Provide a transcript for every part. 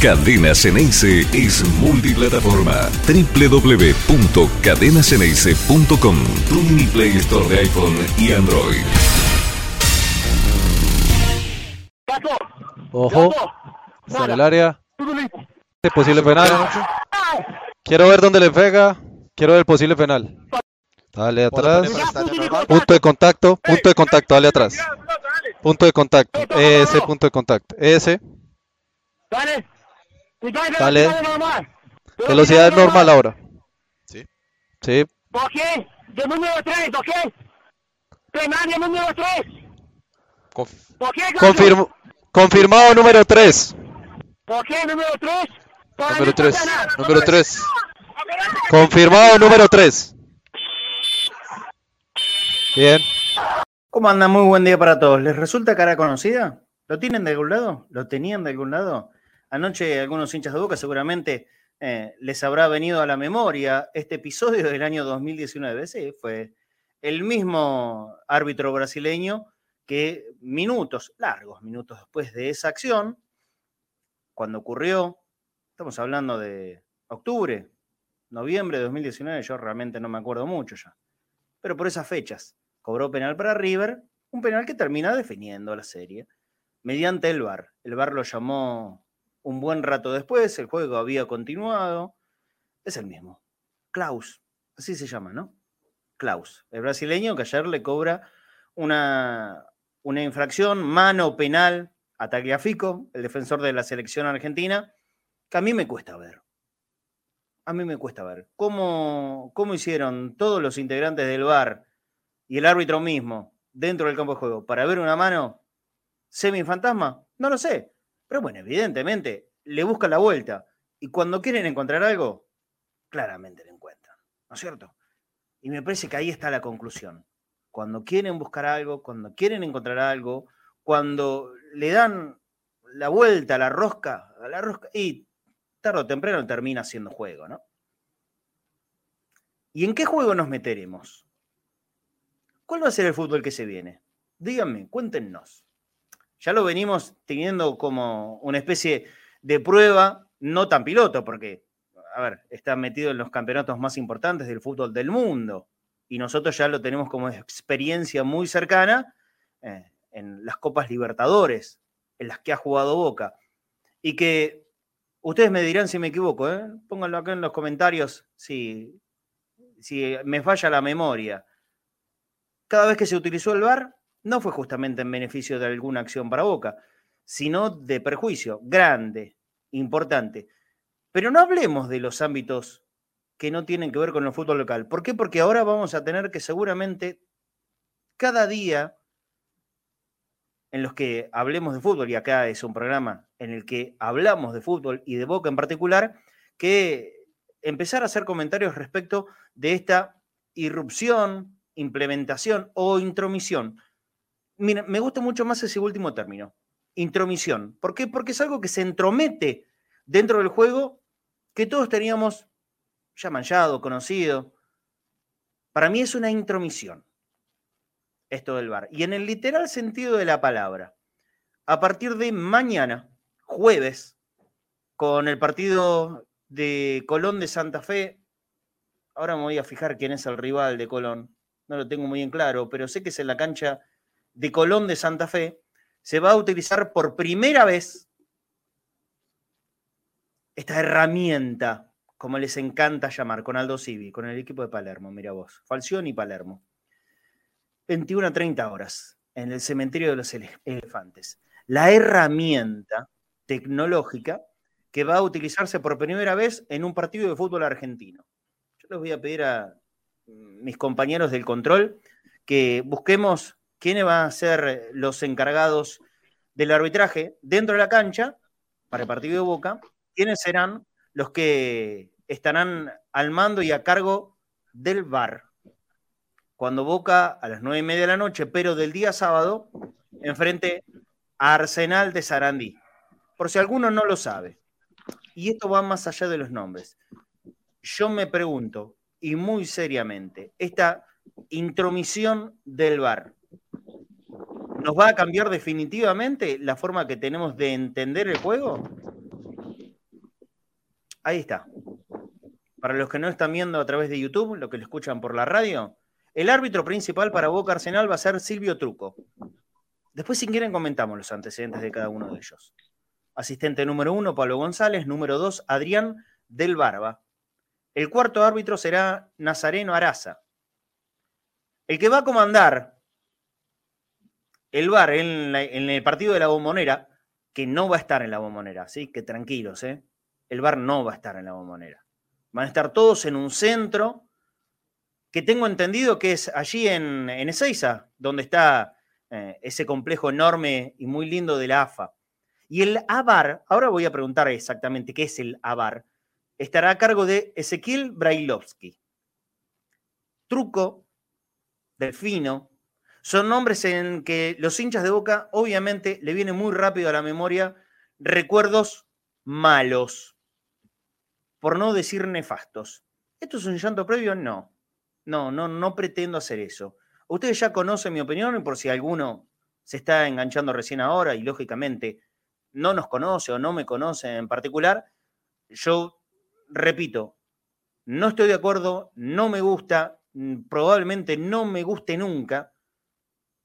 Cadena Ceneice es multiplataforma. www.cadenaceneice.com Tu mini Play Store de iPhone y Android. Ojo. Está en el área. Es posible penal. Quiero ver dónde le pega. Quiero ver el posible penal. Dale atrás. Punto de contacto. Punto de contacto. Dale atrás. Punto de contacto. Ese punto de contacto. Ese. Dale. Velocidad normal ahora. Sí. Sí. qué? De número 3, qué? Penal de número 3. Conf- ¿Por qué? Confirmo- confirmado número 3. ¿Por qué número 3? Número 3. Número 3. Confirmado número 3. Bien. ¿Cómo anda? Muy buen día para todos. ¿Les resulta cara conocida? ¿Lo tienen de algún lado? ¿Lo tenían de algún lado? Anoche algunos hinchas de Boca seguramente eh, les habrá venido a la memoria este episodio del año 2019. Sí, fue el mismo árbitro brasileño que minutos, largos minutos después de esa acción, cuando ocurrió, estamos hablando de octubre, noviembre de 2019, yo realmente no me acuerdo mucho ya, pero por esas fechas cobró penal para River, un penal que termina definiendo la serie mediante el VAR. El VAR lo llamó un buen rato después, el juego había continuado. Es el mismo. Klaus, así se llama, ¿no? Klaus, el brasileño que ayer le cobra una, una infracción, mano penal a Tagliafico, el defensor de la selección argentina, que a mí me cuesta ver. A mí me cuesta ver. ¿Cómo, cómo hicieron todos los integrantes del VAR y el árbitro mismo dentro del campo de juego para ver una mano semi-fantasma? No lo sé. Pero bueno, evidentemente le buscan la vuelta. Y cuando quieren encontrar algo, claramente lo encuentran. ¿No es cierto? Y me parece que ahí está la conclusión. Cuando quieren buscar algo, cuando quieren encontrar algo, cuando le dan la vuelta a la rosca, a la rosca, y tarde o temprano termina siendo juego, ¿no? ¿Y en qué juego nos meteremos? ¿Cuál va a ser el fútbol que se viene? Díganme, cuéntenos. Ya lo venimos teniendo como una especie de prueba, no tan piloto, porque, a ver, está metido en los campeonatos más importantes del fútbol del mundo. Y nosotros ya lo tenemos como experiencia muy cercana eh, en las Copas Libertadores, en las que ha jugado Boca. Y que ustedes me dirán si me equivoco, ¿eh? pónganlo acá en los comentarios si, si me falla la memoria. Cada vez que se utilizó el VAR, no fue justamente en beneficio de alguna acción para Boca, sino de perjuicio grande, importante. Pero no hablemos de los ámbitos que no tienen que ver con el fútbol local. ¿Por qué? Porque ahora vamos a tener que seguramente cada día en los que hablemos de fútbol, y acá es un programa en el que hablamos de fútbol y de Boca en particular, que empezar a hacer comentarios respecto de esta irrupción, implementación o intromisión Mira, me gusta mucho más ese último término, intromisión. ¿Por qué? Porque es algo que se entromete dentro del juego que todos teníamos ya manchado, conocido. Para mí es una intromisión esto del bar. Y en el literal sentido de la palabra, a partir de mañana, jueves, con el partido de Colón de Santa Fe, ahora me voy a fijar quién es el rival de Colón, no lo tengo muy en claro, pero sé que es en la cancha de Colón de Santa Fe, se va a utilizar por primera vez esta herramienta, como les encanta llamar, con Aldo Civi, con el equipo de Palermo, mira vos, Falción y Palermo. 21 a 30 horas en el cementerio de los elefantes. La herramienta tecnológica que va a utilizarse por primera vez en un partido de fútbol argentino. Yo les voy a pedir a mis compañeros del control que busquemos quiénes van a ser los encargados del arbitraje dentro de la cancha para el partido de Boca, quiénes serán los que estarán al mando y a cargo del VAR. Cuando Boca a las nueve y media de la noche, pero del día sábado, enfrente a Arsenal de Sarandí. Por si alguno no lo sabe. Y esto va más allá de los nombres. Yo me pregunto, y muy seriamente, esta intromisión del VAR, ¿Nos va a cambiar definitivamente la forma que tenemos de entender el juego? Ahí está. Para los que no están viendo a través de YouTube, lo que lo escuchan por la radio, el árbitro principal para Boca Arsenal va a ser Silvio Truco. Después, si quieren, comentamos los antecedentes de cada uno de ellos. Asistente número uno, Pablo González. Número dos, Adrián del Barba. El cuarto árbitro será Nazareno Araza. El que va a comandar el VAR en, el partido de la bombonera, que no va a estar en la bombonera, así que tranquilos, ¿eh? el VAR no va a estar en la bombonera. Van a estar todos en un centro que tengo entendido que es allí en, en Ezeiza, donde está eh, ese complejo enorme y muy lindo de la AFA. Y el AVAR, ahora voy a preguntar exactamente qué es el AVAR, estará a cargo de Ezequiel Brailovsky. Truco, Delfino, son nombres en que los hinchas de Boca obviamente le viene muy rápido a la memoria recuerdos malos, por no decir nefastos. ¿Esto es un llanto previo? No. No, no, no pretendo hacer eso. Ustedes ya conocen mi opinión y por si alguno se está enganchando recién ahora y lógicamente no nos conoce o no me conoce en particular, yo repito, no estoy de acuerdo, no me gusta, mm, probablemente no me guste nunca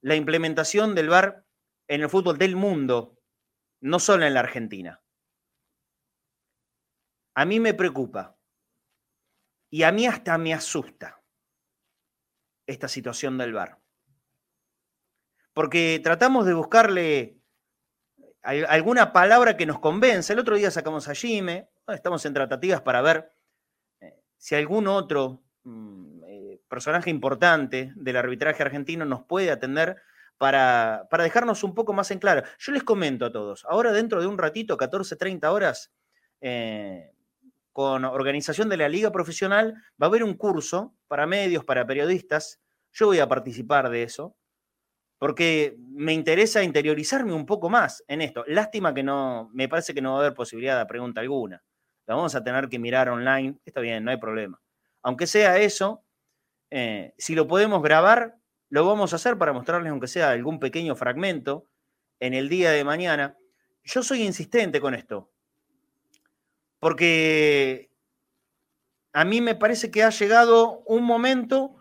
la implementación del VAR en el fútbol del mundo, no solo en la Argentina. A mí me preocupa y a mí hasta me asusta esta situación del VAR. Porque tratamos de buscarle alguna palabra que nos convence. El otro día sacamos a Jime, estamos en tratativas para ver eh, si algún otro mm, personaje importante del arbitraje argentino nos puede atender para, para, dejarnos un poco más en claro. Yo les comento a todos, ahora dentro de un ratito, 14, 30 horas, eh, con organización de la Liga Profesional, va a haber un curso para medios, para periodistas. Yo voy a participar de eso porque me interesa interiorizarme un poco más en esto. Lástima que no, me parece que no va a haber posibilidad de pregunta alguna. La vamos a tener que mirar online, está bien, no hay problema. Aunque sea eso, eh, si lo podemos grabar, lo vamos a hacer para mostrarles, aunque sea algún pequeño fragmento, en el día de mañana. Yo soy insistente con esto, porque a mí me parece que ha llegado un momento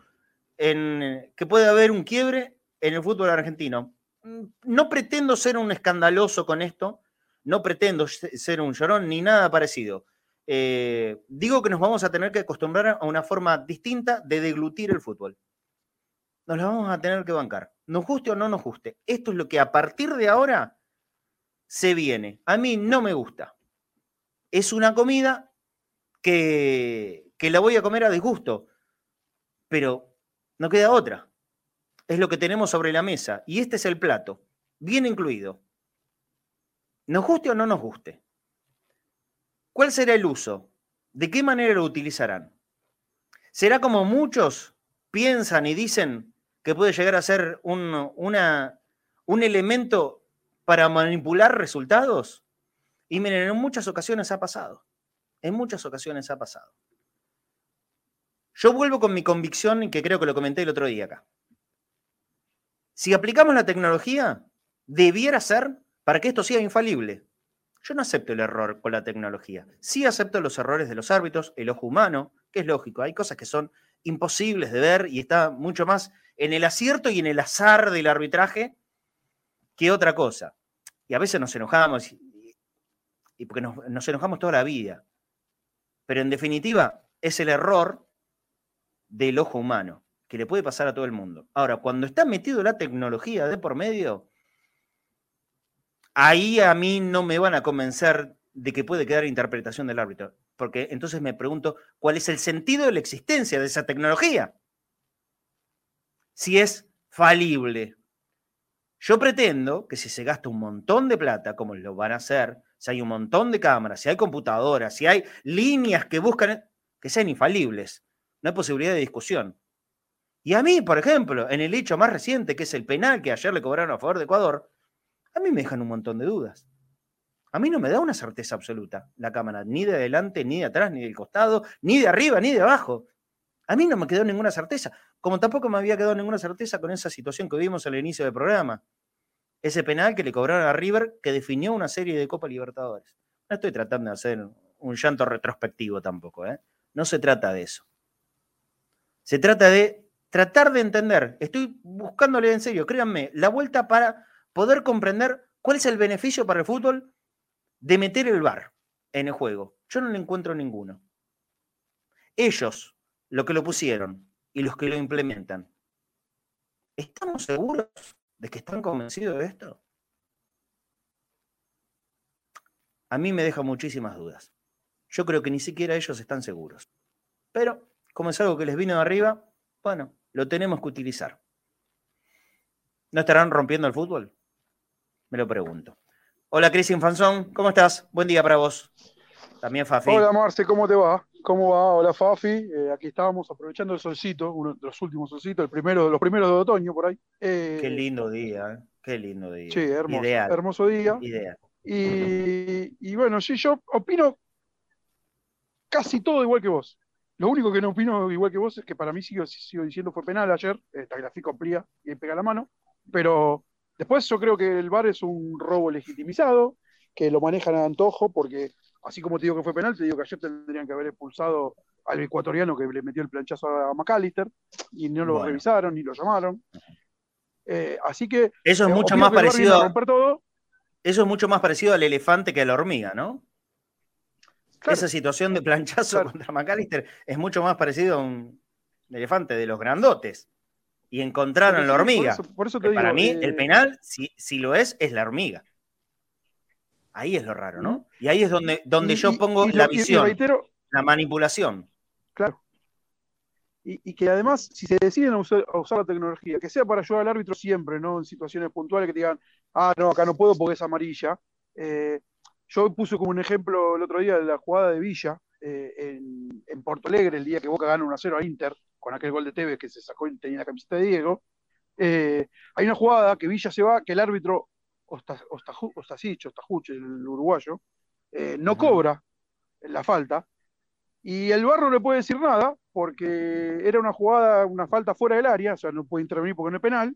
en que puede haber un quiebre en el fútbol argentino. Mm, no pretendo ser un escandaloso con esto, no pretendo ser un llorón ni nada parecido. Eh, digo que nos vamos a tener que acostumbrar a una forma distinta de deglutir el fútbol. Nos la vamos a tener que bancar. Nos guste o no nos guste. Esto es lo que a partir de ahora se viene. A mí no me gusta. Es una comida que, que la voy a comer a disgusto, pero no queda otra es lo que tenemos sobre la mesa y este es el plato, bien incluido. Nos guste o no nos guste. ¿Cuál será el uso? ¿De qué manera lo utilizarán? ¿Será como muchos piensan y dicen que puede llegar a ser un, un elemento para manipular resultados? Y miren, en muchas ocasiones ha pasado. En muchas ocasiones ha pasado. Yo vuelvo con mi convicción, que creo que lo comenté el otro día acá. Si aplicamos la tecnología, debiera ser para que esto sea infalible. Yo no acepto el error con la tecnología. Sí acepto los errores de los árbitros, el ojo humano, que es lógico. Hay cosas que son imposibles de ver y está mucho más en el acierto y en el azar del arbitraje que otra cosa. Y a veces nos enojamos y, porque nos, nos enojamos toda la vida. Pero en definitiva, es el error del ojo humano que le puede pasar a todo el mundo. Ahora, cuando está metido la tecnología de por medio, ahí a mí no me van a convencer de que puede quedar interpretación del árbitro, porque entonces me pregunto cuál es el sentido de la existencia de esa tecnología. Si es falible. Yo pretendo que si se gasta un montón de plata, como lo van a hacer, si hay un montón de cámaras, si hay computadoras, si hay líneas que buscan, que sean infalibles. No hay posibilidad de discusión. Y a mí, por ejemplo, en el hecho más reciente, que es el penal que ayer le cobraron a favor de Ecuador, a mí me dejan un montón de dudas. A mí no me da una certeza absoluta la cámara, ni de adelante, ni de atrás, ni del costado, ni de arriba, ni de abajo. A mí no me quedó ninguna certeza, como tampoco me había quedado ninguna certeza con esa situación que vimos al inicio del programa. Ese penal que le cobraron a River que definió una serie de Copa Libertadores. No estoy tratando de hacer un llanto retrospectivo tampoco, ¿eh? No se trata de eso. Se trata de tratar de entender, estoy buscándole en serio, créanme, la vuelta para poder comprender cuál es el beneficio para el fútbol de meter el VAR en el juego. Yo no le encuentro ninguno. Ellos, lo que lo pusieron y los que lo implementan, ¿estamos seguros de que están convencidos de esto? A mí me deja muchísimas dudas. Yo creo que ni siquiera ellos están seguros. Pero, como es algo que les vino de arriba, bueno, lo tenemos que utilizar. ¿No estarán rompiendo el fútbol? Me lo pregunto. Hola, Cris Infanzón, ¿cómo estás? Buen día para vos. También Fafi. Hola, Marce, ¿cómo te va? ¿Cómo va? Hola, Fafi. Eh, aquí estábamos aprovechando el solcito, uno de los últimos solcitos, el primero, los primeros de otoño por ahí. Eh, qué lindo día, ¿eh? qué lindo día. Sí, hermoso, hermoso día. Ideal. Y, y bueno, sí, yo opino casi todo igual que vos. Lo único que no opino igual que vos es que para mí sigo, sigo diciendo fue penal ayer, esta gráfico amplía y pega la mano, pero después yo creo que el VAR es un robo legitimizado, que lo manejan a antojo, porque así como te digo que fue penal, te digo que ayer tendrían que haber expulsado al ecuatoriano que le metió el planchazo a McAllister y no lo revisaron ni lo llamaron. Eh, así que eso es eh, mucho más parecido. Eso es mucho más parecido al elefante que a la hormiga, ¿no? Esa situación de planchazo contra McAllister es mucho más parecido a un elefante de los grandotes. Y encontraron la hormiga. para mí, el eh, penal, si, si, lo es, es la hormiga. Ahí es lo raro, ¿no? Y ahí es donde, donde yo pongo la visión, la manipulación. Claro. Y, que además, si se deciden a usar, la tecnología, que sea para ayudar al árbitro siempre, ¿no? En situaciones puntuales que te digan, ah, no, acá no puedo porque es amarilla. Eh, yo puse como un ejemplo el otro día de la jugada de Villa eh, en, Porto Alegre, el día que Boca gana 1-0 a Inter, con aquel gol de Tevez que se sacó y tenía la camiseta de Diego. Eh, hay una jugada que Villa se va, que el árbitro Ostasic, Ostajuch, el uruguayo, eh, no cobra la falta. Y el Barro no le puede decir nada porque era una jugada, una falta fuera del área, o sea, no puede intervenir porque no es penal,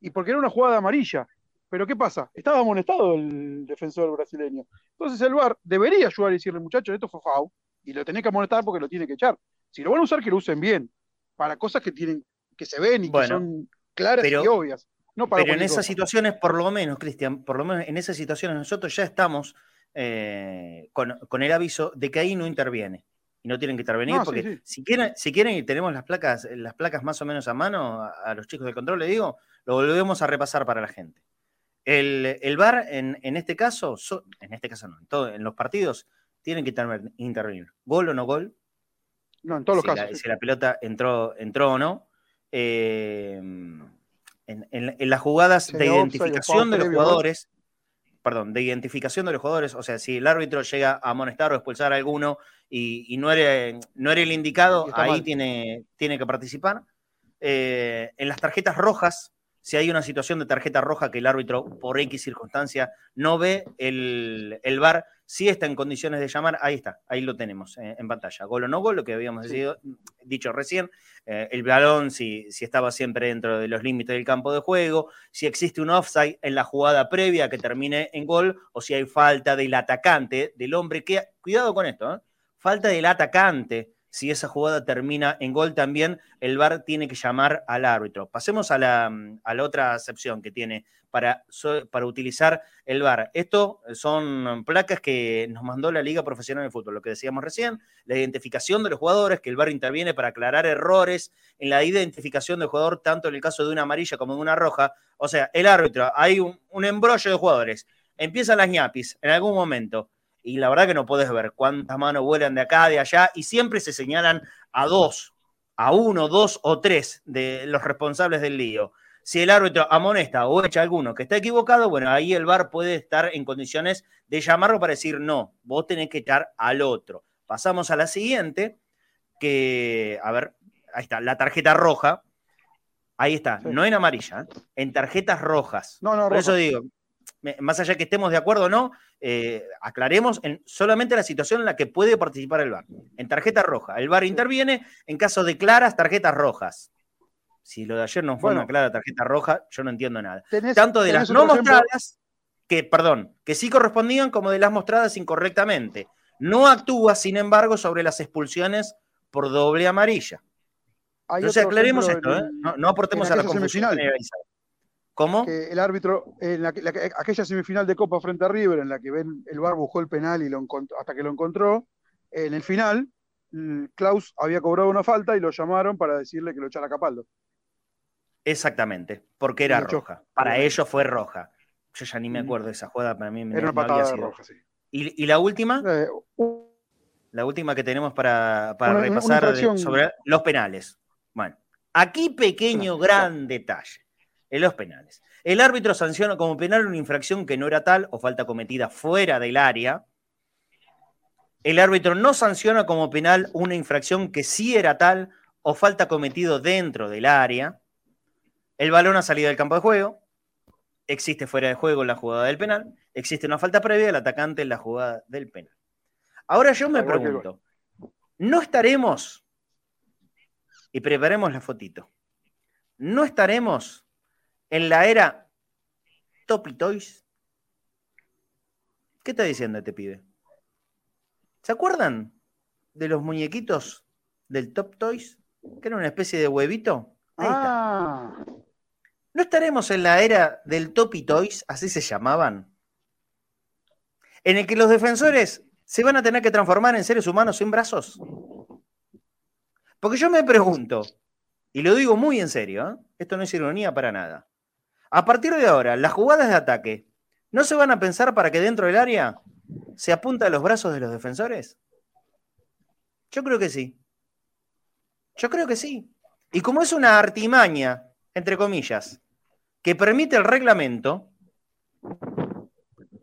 y porque era una jugada amarilla. Pero ¿qué pasa? Estaba amonestado el defensor brasileño. Entonces el VAR debería ayudar y decirle, muchachos, esto fue FAU, y lo tenés que amonestar porque lo tiene que echar. Si lo van a usar, que lo usen bien, para cosas que tienen, que se ven y que son claras y obvias. No pero en esas situaciones, por lo menos, Cristian, por lo menos en esas situaciones nosotros ya estamos eh, con, el aviso de que ahí no interviene. Y no tienen que intervenir, porque Si, quieren, si quieren y tenemos las placas, las placas más o menos a mano, a los chicos del control, le digo, lo volvemos a repasar para la gente. El, el VAR, en, este caso, en este caso no, en, todo, en los partidos, tienen que intervenir. Gol o no gol. No, en todos los casos. Si la pelota entró, entró o no. Eh, en, las jugadas de identificación de los jugadores, perdón, de identificación de los jugadores, o sea, si el árbitro llega a amonestar o expulsar a alguno y, no, era, no era el indicado, ahí tiene, tiene que participar. Eh, en las tarjetas rojas, si hay una situación de tarjeta roja que el árbitro, por X circunstancia, no ve el, el VAR, si está en condiciones de llamar, ahí está, ahí lo tenemos eh, en pantalla. Gol o no gol, lo que habíamos dicho recién, eh, el balón, si, si estaba siempre dentro de los límites del campo de juego, si existe un offside en la jugada previa que termine en gol, o si hay falta del atacante, del hombre que, cuidado con esto, ¿eh? falta del atacante si esa jugada termina en gol también, el VAR tiene que llamar al árbitro. Pasemos a la, otra acepción que tiene para, para utilizar el VAR. Esto son placas que nos mandó la Liga Profesional de Fútbol, lo que decíamos recién, la identificación de los jugadores, que el VAR interviene para aclarar errores en la identificación del jugador, tanto en el caso de una amarilla como de una roja. O sea, el árbitro, hay un, un embrollo de jugadores, empiezan las ñapis en algún momento y la verdad que no puedes ver cuántas manos vuelan de acá, de allá, y siempre se señalan a dos, a uno, dos o tres de los responsables del lío. Si el árbitro amonesta o echa a alguno que está equivocado, bueno, ahí el VAR puede estar en condiciones de llamarlo para decir, no, vos tenés que echar al otro. Pasamos a la siguiente, que, a ver, ahí está, la tarjeta roja. Ahí está, no en amarilla, ¿eh? en tarjetas rojas. No, no, Por eso digo, más allá que estemos de acuerdo o no, eh, aclaremos en solamente la situación en la que puede participar el VAR. En tarjeta roja. El VAR interviene en caso de claras tarjetas rojas. Si lo de ayer no fue una clara tarjeta roja, yo no entiendo nada. Tanto de las no mostradas, que, perdón, que sí correspondían, como de las mostradas incorrectamente. No actúa, sin embargo, sobre las expulsiones por doble amarilla. Entonces aclaremos esto, ¿eh? no, aportemos a la confusión. ¿Cómo? el árbitro, en aquella semifinal de Copa frente a River, en la que ven el bar buscó el penal y lo hasta que lo encontró, en el final, Klaus había cobrado una falta y lo llamaron para decirle que lo echara a Capaldo. Exactamente, porque era roja. Para ellos fue roja. Yo ya ni me acuerdo de esa jugada, para mí era una patada roja, sí. ¿Y, la última? Eh, la última que tenemos para, repasar sobre los penales. Bueno, aquí pequeño, gran detalle en los penales. El árbitro sanciona como penal una infracción que no era tal o falta cometida fuera del área. El árbitro no sanciona como penal una infracción que sí era tal o falta cometido dentro del área. El balón ha salido del campo de juego. Existe fuera de juego en la jugada del penal. Existe una falta previa del atacante en la jugada del penal. Ahora yo me pregunto, ¿no estaremos, y preparemos la fotito, ¿no estaremos en la era Topi Toys. ¿Qué está diciendo este pibe? ¿Se acuerdan de los muñequitos del Top Toys? Que era una especie de huevito. Ahí ah. ¿No estaremos en la era del Topi Toys, así se llamaban? En el que los defensores se van a tener que transformar en seres humanos sin brazos. Porque yo me pregunto, y lo digo muy en serio, ¿eh? esto no es ironía para nada. A partir de ahora, las jugadas de ataque, ¿no se van a pensar para que dentro del área se apunta a los brazos de los defensores? Yo creo que sí. Yo creo que sí. Y como es una artimaña, entre comillas, que permite el reglamento,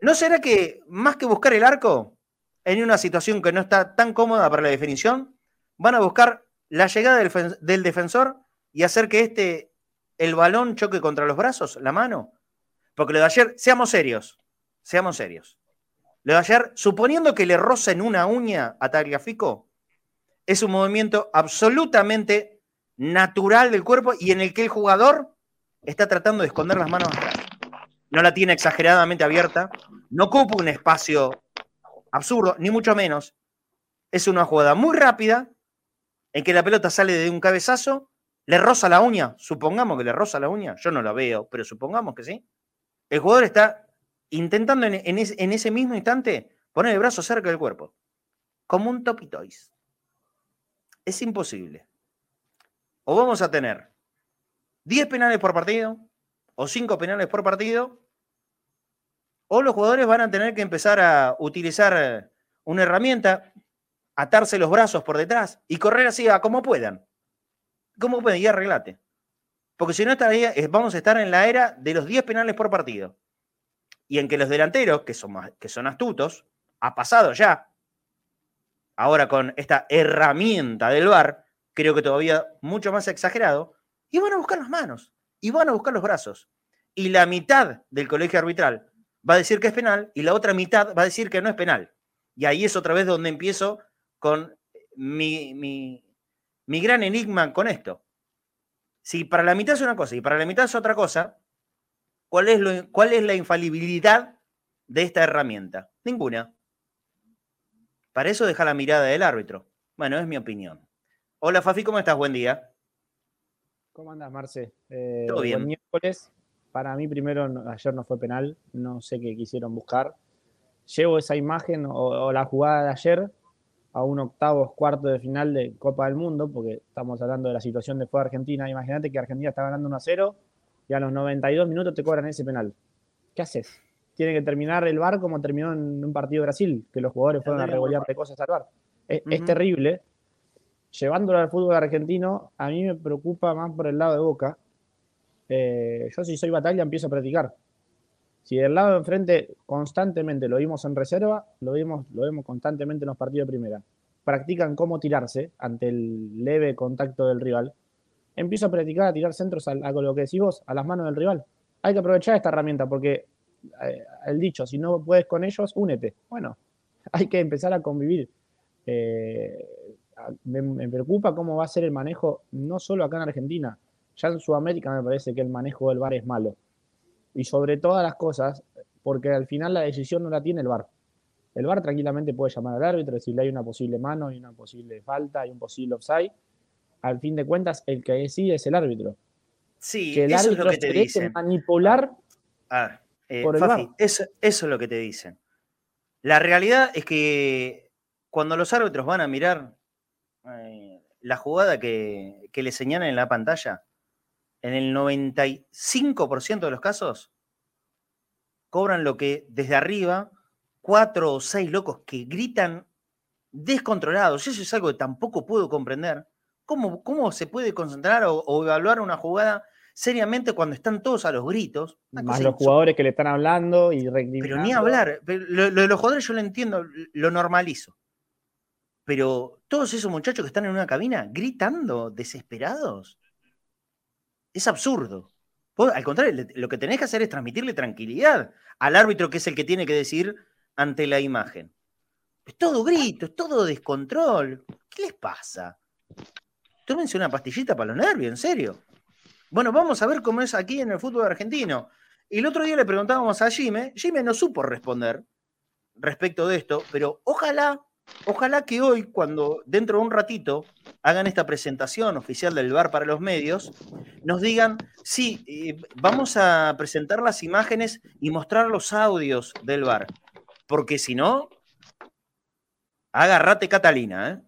¿no será que más que buscar el arco en una situación que no está tan cómoda para la definición, van a buscar la llegada del, del defensor y hacer que este el balón choque contra los brazos, la mano. Porque lo de ayer, seamos serios, seamos serios. Lo de ayer, suponiendo que le rocen una uña a Tagliafico, es un movimiento absolutamente natural del cuerpo y en el que el jugador está tratando de esconder las manos atrás. No la tiene exageradamente abierta, no ocupa un espacio absurdo, ni mucho menos. Es una jugada muy rápida en que la pelota sale de un cabezazo ¿Le roza la uña? Supongamos que le roza la uña. Yo no la veo, pero supongamos que sí. El jugador está intentando en, ese mismo instante poner el brazo cerca del cuerpo. Como un Topi Toys. Es imposible. O vamos a tener 10 penales por partido, o 5 penales por partido, o los jugadores van a tener que empezar a utilizar una herramienta, atarse los brazos por detrás y correr así a como puedan. ¿Cómo puede? Y arreglate. Porque si no, estaría, vamos a estar en la era de los 10 penales por partido. Y en que los delanteros, que son, que son astutos, ha pasado ya. Ahora con esta herramienta del VAR, creo que todavía mucho más exagerado, y van a buscar las manos, y van a buscar los brazos. Y la mitad del colegio arbitral va a decir que es penal, y la otra mitad va a decir que no es penal. Y ahí es otra vez donde empiezo con mi, mi gran enigma con esto. Si para la mitad es una cosa y para la mitad es otra cosa, ¿cuál es, lo, cuál es la infalibilidad de esta herramienta? Ninguna. Para eso deja la mirada del árbitro. Bueno, es mi opinión. Hola Fafi, ¿cómo estás? Buen día. ¿Cómo andas, Marce? Eh, Todo bien. miércoles. Para mí, primero, ayer no fue penal. No sé qué quisieron buscar. Llevo esa imagen o la jugada de ayer a un octavos, cuarto de final de Copa del Mundo, porque estamos hablando de la situación de fue Argentina. Imagínate que Argentina está ganando 1 a 0 y a los 92 minutos te cobran ese penal. ¿Qué haces? Tiene que terminar el bar como terminó en un partido de Brasil, que los jugadores fueron a regolear de cosas al bar. Es, terrible. Llevándolo al fútbol argentino, a mí me preocupa más por el lado de Boca. Eh, yo si soy batalla empiezo a practicar. Si del lado de enfrente constantemente lo vimos en reserva, lo vimos, lo vemos constantemente en los partidos de primera. Practican cómo tirarse ante el leve contacto del rival. Empiezo a practicar a tirar centros a, lo que decís vos, a las manos del rival. Hay que aprovechar esta herramienta porque eh, el dicho, si no puedes con ellos, únete. Bueno, hay que empezar a convivir. Eh, me, preocupa cómo va a ser el manejo, no solo acá en Argentina, ya en Sudamérica me parece que el manejo del bar es malo y sobre todas las cosas, porque al final la decisión no la tiene el VAR. el VAR tranquilamente puede llamar al árbitro, decirle hay una posible mano, hay una posible falta, hay un posible offside. Al fin de cuentas, el que decide es el árbitro. Sí, que el eso árbitro es lo que te dicen. manipular Ah, eh, por el Fafi, VAR. eso, eso es lo que te dicen. La realidad es que cuando los árbitros van a mirar eh, la jugada que, que le señalan en la pantalla, en el 95% de los casos, cobran lo que desde arriba, cuatro o seis locos que gritan descontrolados. Eso es algo que tampoco puedo comprender. ¿Cómo, cómo se puede concentrar o, o evaluar una jugada seriamente cuando están todos a los gritos? Más los jugadores que le están hablando y pero ni hablar. Lo, lo de los jugadores yo lo entiendo, lo normalizo. Pero todos esos muchachos que están en una cabina gritando, desesperados, es absurdo. Al contrario, lo que tenés que hacer es transmitirle tranquilidad al árbitro que es el que tiene que decir ante la imagen. Es todo grito, es todo descontrol. ¿Qué les pasa? Tómense una pastillita para los nervios, en serio. Bueno, vamos a ver cómo es aquí en el fútbol argentino. Y el otro día le preguntábamos a Jime, Jime no supo responder respecto de esto, pero ojalá, ojalá que hoy, cuando dentro de un ratito hagan esta presentación oficial del VAR para los medios, nos digan, sí, eh, vamos a presentar las imágenes y mostrar los audios del VAR. Porque si no, agarrate Catalina, ¿eh?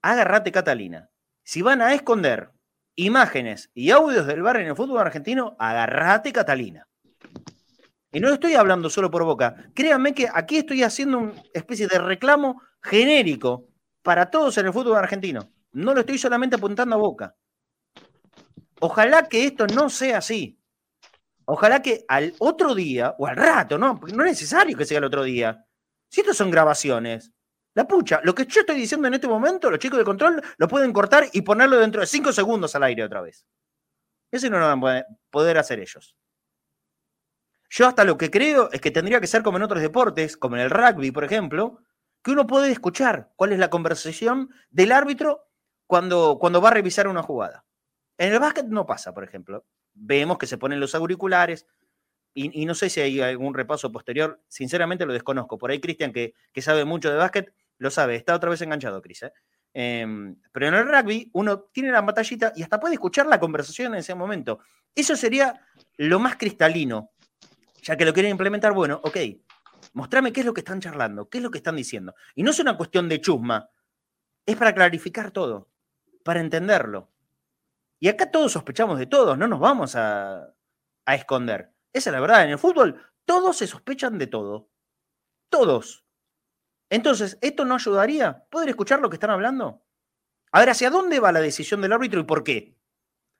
Agarrate Catalina. Si van a esconder imágenes y audios del VAR en el fútbol argentino, agarrate Catalina. Y no estoy hablando solo por boca. Créanme que aquí estoy haciendo una especie de reclamo genérico para todos en el fútbol argentino. No lo estoy solamente apuntando a boca. Ojalá que esto no sea así. Ojalá que al otro día, o al rato, no, porque no es necesario que sea el otro día. Si estos son grabaciones, la pucha, lo que yo estoy diciendo en este momento, los chicos de control lo pueden cortar y ponerlo dentro de cinco segundos al aire otra vez. Eso no lo van a poder- poder hacer ellos. Yo hasta lo que creo es que tendría que ser como en otros deportes, como en el rugby, por ejemplo, que uno puede escuchar cuál es la conversación del árbitro cuando, cuando va a revisar una jugada. En el básquet no pasa, por ejemplo. Vemos que se ponen los auriculares y, no sé si hay algún repaso posterior. Sinceramente lo desconozco. Por ahí Cristian, que, que sabe mucho de básquet, lo sabe. Está otra vez enganchado, Cris. ¿eh? Em, pero en el rugby uno tiene la batallita y hasta puede escuchar la conversación en ese momento. Eso sería lo más cristalino. Ya que lo quieren implementar, bueno, ok, mostrame qué es lo que están charlando, qué es lo que están diciendo. Y no es una cuestión de chusma, es para clarificar todo, para entenderlo. Y acá todos sospechamos de todos, no nos vamos a, a esconder. Esa es la verdad, en el fútbol todos se sospechan de todo. Todos. Entonces, ¿esto no ayudaría? ¿Poder escuchar lo que están hablando? A ver, ¿hacia dónde va la decisión del árbitro y por qué?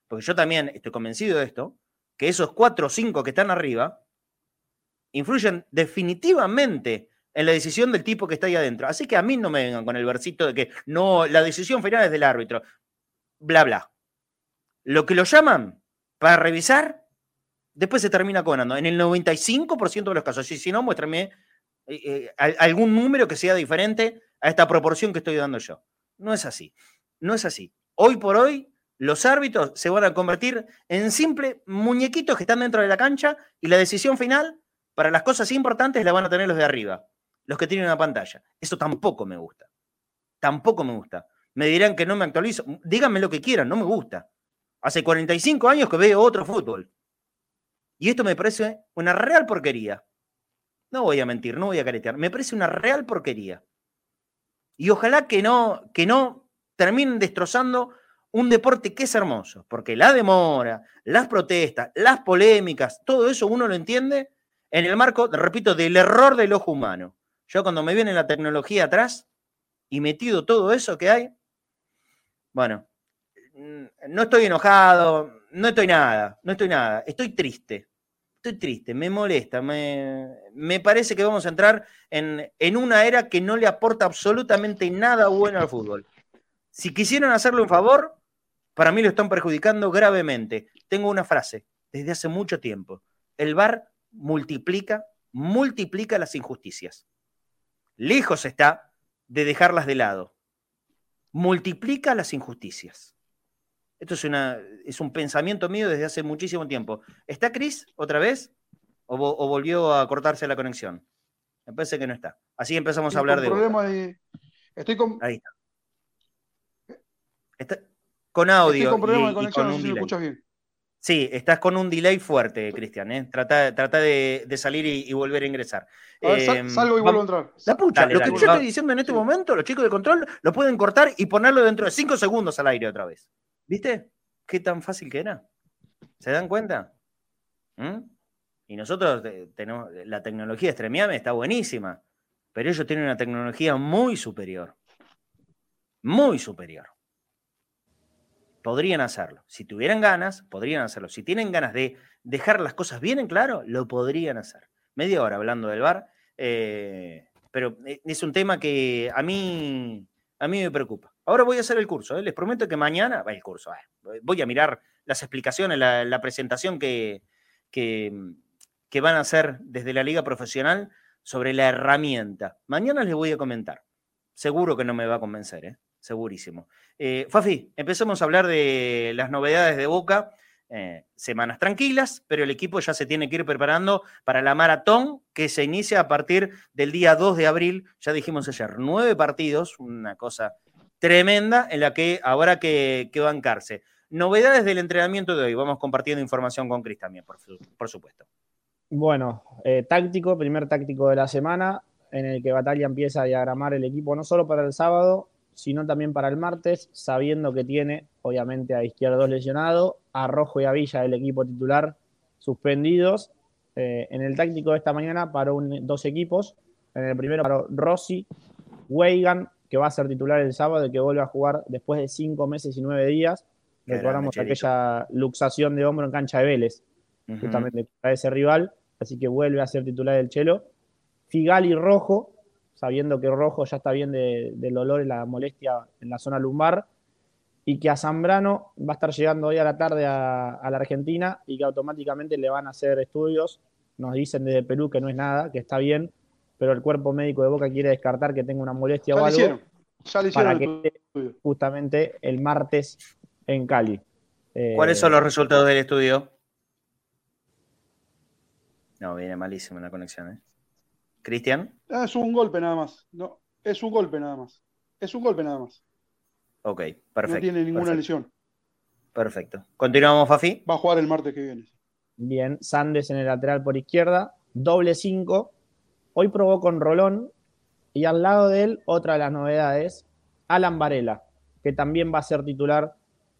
Porque yo también estoy convencido de esto, que esos cuatro o cinco que están arriba influyen definitivamente en la decisión del tipo que está ahí adentro. Así que a mí no me vengan con el versito de que no, la decisión final es del árbitro. Bla, bla. Lo que lo llaman para revisar, después se termina cobrando. En el 95% de los casos. Y si no, muéstrame eh, eh, al- algún número que sea diferente a esta proporción que estoy dando yo. No es así. No es así. Hoy por hoy, los árbitros se van a convertir en simples muñequitos que están dentro de la cancha y la decisión final para las cosas importantes la van a tener los de arriba, los que tienen una pantalla. Eso tampoco me gusta. Tampoco me gusta. Me dirán que no me actualizo. Díganme lo que quieran, no me gusta. Hace 45 años que veo otro fútbol. Y esto me parece una real porquería. No voy a mentir, no voy a caretear. Me parece una real porquería. Y ojalá que no, que no terminen destrozando un deporte que es hermoso, porque la demora, las protestas, las polémicas, todo eso uno lo entiende en el marco, repito, del error del ojo humano. Yo cuando me viene la tecnología atrás y metido todo eso que hay, bueno, mm, no estoy enojado, no estoy nada, no estoy nada, estoy triste. Estoy triste, me molesta, me, me parece que vamos a entrar en, en una era que no le aporta absolutamente nada bueno al fútbol. Si quisieran hacerle un favor, para mí lo están perjudicando gravemente. Tengo una frase desde hace mucho tiempo. El VAR multiplica, multiplica las injusticias. Lejos está de dejarlas de lado. Multiplica las injusticias. Esto es, una, es un pensamiento mío desde hace muchísimo tiempo. ¿Está Cris otra vez? ¿O, vo- o volvió a cortarse la conexión? Me parece que no está. Así empezamos a hablar de. Problema Estoy con. Ahí está. Con audio. Estoy con problema de conexión, no sé si me escuchas bien. Sí, estás con un delay fuerte, Cristian. ¿eh? Trata, trata de, salir y, volver a ingresar. A ver, eh, salgo y vuelvo a entrar. La pucha, lo que yo estoy diciendo en este momento, los chicos de control lo pueden cortar y ponerlo dentro de cinco segundos al aire otra vez. ¿Viste? Qué tan fácil que era. ¿Se dan cuenta? ¿Mm? Y nosotros tenemos, la tecnología Streamiame está buenísima, pero ellos tienen una tecnología muy superior. Muy superior podrían hacerlo. Si tuvieran ganas, podrían hacerlo. Si tienen ganas de dejar las cosas bien en claro, lo podrían hacer. Media hora hablando del bar, eh, pero eh, es un tema que a mí, a mí me preocupa. Ahora voy a hacer el curso, ¿eh? les prometo que mañana, va el curso, voy a mirar las explicaciones, la, presentación que, que, que van a hacer desde la liga profesional sobre la herramienta. Mañana les voy a comentar. Seguro que no me va a convencer, ¿eh? Segurísimo. Eh, Fafi, empecemos a hablar de las novedades de Boca. Eh, semanas tranquilas, pero el equipo ya se tiene que ir preparando para la maratón que se inicia a partir del día 2 de abril. Ya dijimos ayer, nueve partidos, una cosa tremenda en la que habrá que, bancarse. Novedades del entrenamiento de hoy. Vamos compartiendo información con Cris también, por, por, supuesto. Bueno, eh, táctico, primer táctico de la semana, en el que Batalla empieza a diagramar el equipo no solo para el sábado, sino también para el martes, sabiendo que tiene, obviamente, a Izquierdo lesionado, a Rojo y a Villa, el equipo titular, suspendidos. Eh, en el táctico de esta mañana para dos equipos. En el primero para Rossi, Weigan, que va a ser titular el sábado y que vuelve a jugar después de cinco meses y nueve días. Recordamos aquella luxación de hombro en cancha de Vélez, justamente para ese rival, así que vuelve a ser titular el Chelo. Figali Rojo, sabiendo que Rojo ya está bien del dolor y la molestia en la zona lumbar, y que a Zambrano va a estar llegando hoy a la tarde a, la Argentina y que automáticamente le van a hacer estudios. Nos dicen desde Perú que no es nada, que está bien, pero el cuerpo médico de Boca quiere descartar que tenga una molestia o algo. para que justamente el martes en Cali. ¿Cuáles son los resultados del estudio? No, viene malísimo la conexión. ¿eh? Cristian. Ah, es un golpe nada más. No, es un golpe nada más. Es un golpe nada más. Ok, perfecto. No tiene ninguna lesión. Perfecto. Continuamos, Fafi. Va a jugar el martes que viene. Bien, Sandes en el lateral por izquierda, doble 5. Hoy probó con Rolón y al lado de él, otra de las novedades, Alan Varela, que también va a ser titular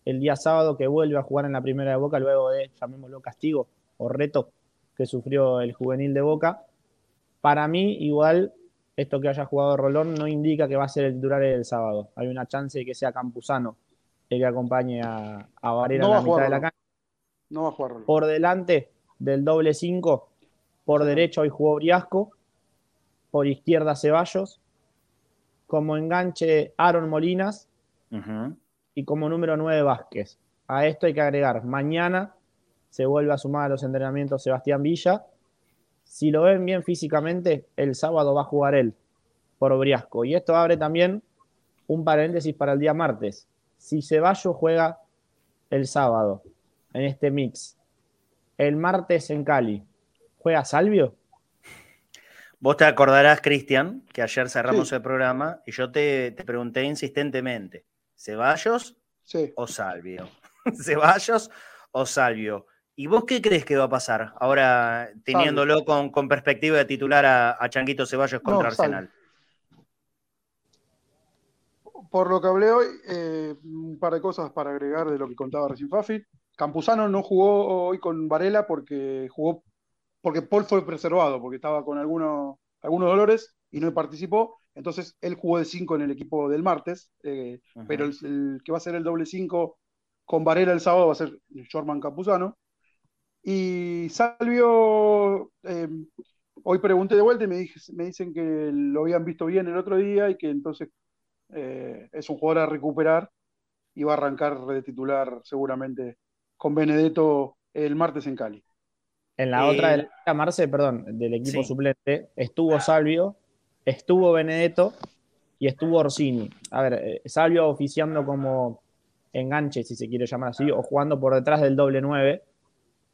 el día sábado, que vuelve a jugar en la primera de Boca luego de, llamémoslo castigo o reto que sufrió el juvenil de Boca. Para mí, igual, esto que haya jugado Rolón no indica que va a ser el titular el sábado. Hay una chance de que sea Campuzano el que acompañe a, a Varela en la mitad de la cancha. No va a jugar Rolón. Por delante del doble 5, por derecho hoy jugó Briasco, por izquierda Ceballos, como enganche Aaron Molinas y como número 9 Vázquez. A esto hay que agregar, mañana se vuelve a sumar a los entrenamientos Sebastián Villa si lo ven bien físicamente, el sábado va a jugar él por Briasco. Y esto abre también un paréntesis para el día martes. Si Ceballos juega el sábado en este mix, el martes en Cali, ¿juega Salvio? Vos te acordarás, Cristian, que ayer cerramos el programa y yo te, pregunté insistentemente, ¿Ceballos o Salvio? ¿Ceballos o Salvio? ¿Y vos qué crees que va a pasar ahora teniéndolo con, perspectiva de titular a, Changuito Ceballos contra Arsenal? Por lo que hablé hoy, eh, un par de cosas para agregar de lo que contaba recién Fafi. Campuzano no jugó hoy con Varela porque jugó porque Paul fue preservado, porque estaba con algunos, algunos dolores y no participó. Entonces él jugó de 5 en el equipo del martes, eh, pero el, el, que va a ser el doble 5 con Varela el sábado va a ser Jorman Campuzano. Y Salvio, eh, hoy pregunté de vuelta y me, me, dicen que lo habían visto bien el otro día y que entonces eh, es un jugador a recuperar y va a arrancar de titular seguramente con Benedetto el martes en Cali. En la otra de la Marce, perdón, del equipo suplente, estuvo Salvio, estuvo Benedetto y estuvo Orsini. A ver, eh, Salvio oficiando como enganche, si se quiere llamar así, o jugando por detrás del doble 9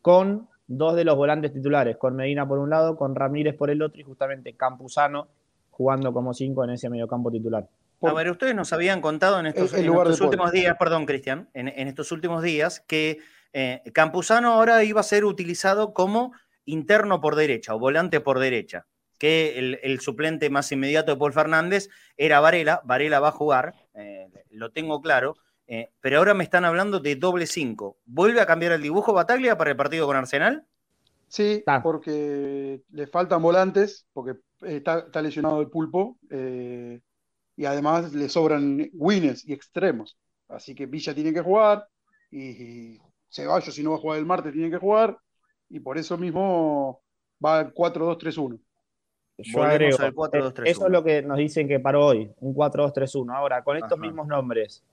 con dos de los volantes titulares, con Medina por un lado, con Ramírez por el otro y justamente Campuzano jugando como cinco en ese mediocampo titular. A ver, ustedes nos habían contado en estos, últimos días, perdón, Cristian, en, estos últimos días que eh, Campuzano ahora iba a ser utilizado como interno por derecha o volante por derecha, que el, suplente más inmediato de Paul Fernández era Varela, Varela va a jugar, eh, lo tengo claro, eh, pero ahora me están hablando de doble 5. ¿Vuelve a cambiar el dibujo Bataglia para el partido con Arsenal? Sí, porque le faltan volantes, porque está, lesionado el pulpo, eh, y además le sobran winners y extremos. Así que Villa tiene que jugar, y, Ceballos, si no va a jugar el martes, tiene que jugar, y por eso mismo va al 4-2-3-1. Yo agrego, eh, eso es lo que nos dicen que paró hoy, un 4-2-3-1. Ahora, con estos mismos nombres,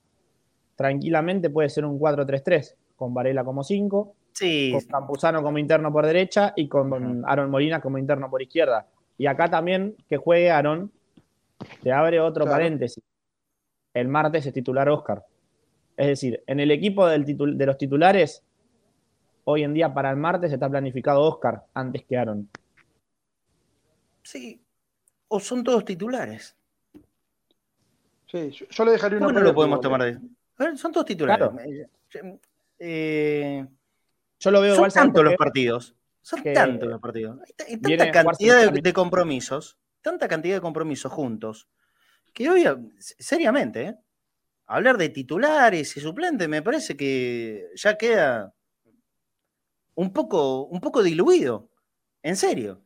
tranquilamente puede ser un 4-3-3, con Varela como 5, con Campuzano como interno por derecha y con Aaron Molina como interno por izquierda. Y acá también que juegue Aaron, te abre otro paréntesis. El martes es titular Oscar. Es decir, en el equipo del de los titulares, hoy en día para el martes está planificado Oscar antes que Aaron. Sí, o son todos titulares. Sí, yo, le dejaría una. no lo podemos tomar son todos titulares. Eh, Yo lo veo son tantos los partidos. Son tantos los partidos. Hay, tanta cantidad de, compromisos, tanta cantidad de compromisos juntos, que hoy, seriamente, ¿eh? hablar de titulares y suplentes me parece que ya queda un poco, un poco diluido. En serio.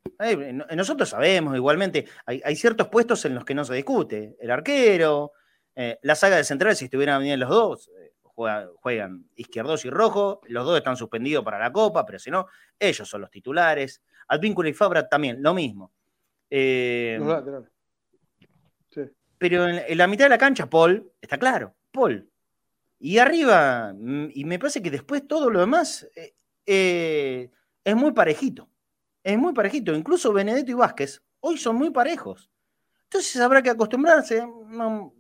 Nosotros sabemos, igualmente, hay, hay ciertos puestos en los que no se discute. El arquero, eh, la saga de centrales, si estuvieran bien los dos, eh, juegan, izquierdos y rojo, los dos están suspendidos para la Copa, pero si no, ellos son los titulares. Advíncula y Fabra también, lo mismo. Eh, pero en, la mitad de la cancha, Paul, está claro, Paul. Y arriba, mm, y me parece que después todo lo demás es muy parejito. Es muy parejito. Incluso Benedetto y Vázquez hoy son muy parejos. Entonces habrá que acostumbrarse. No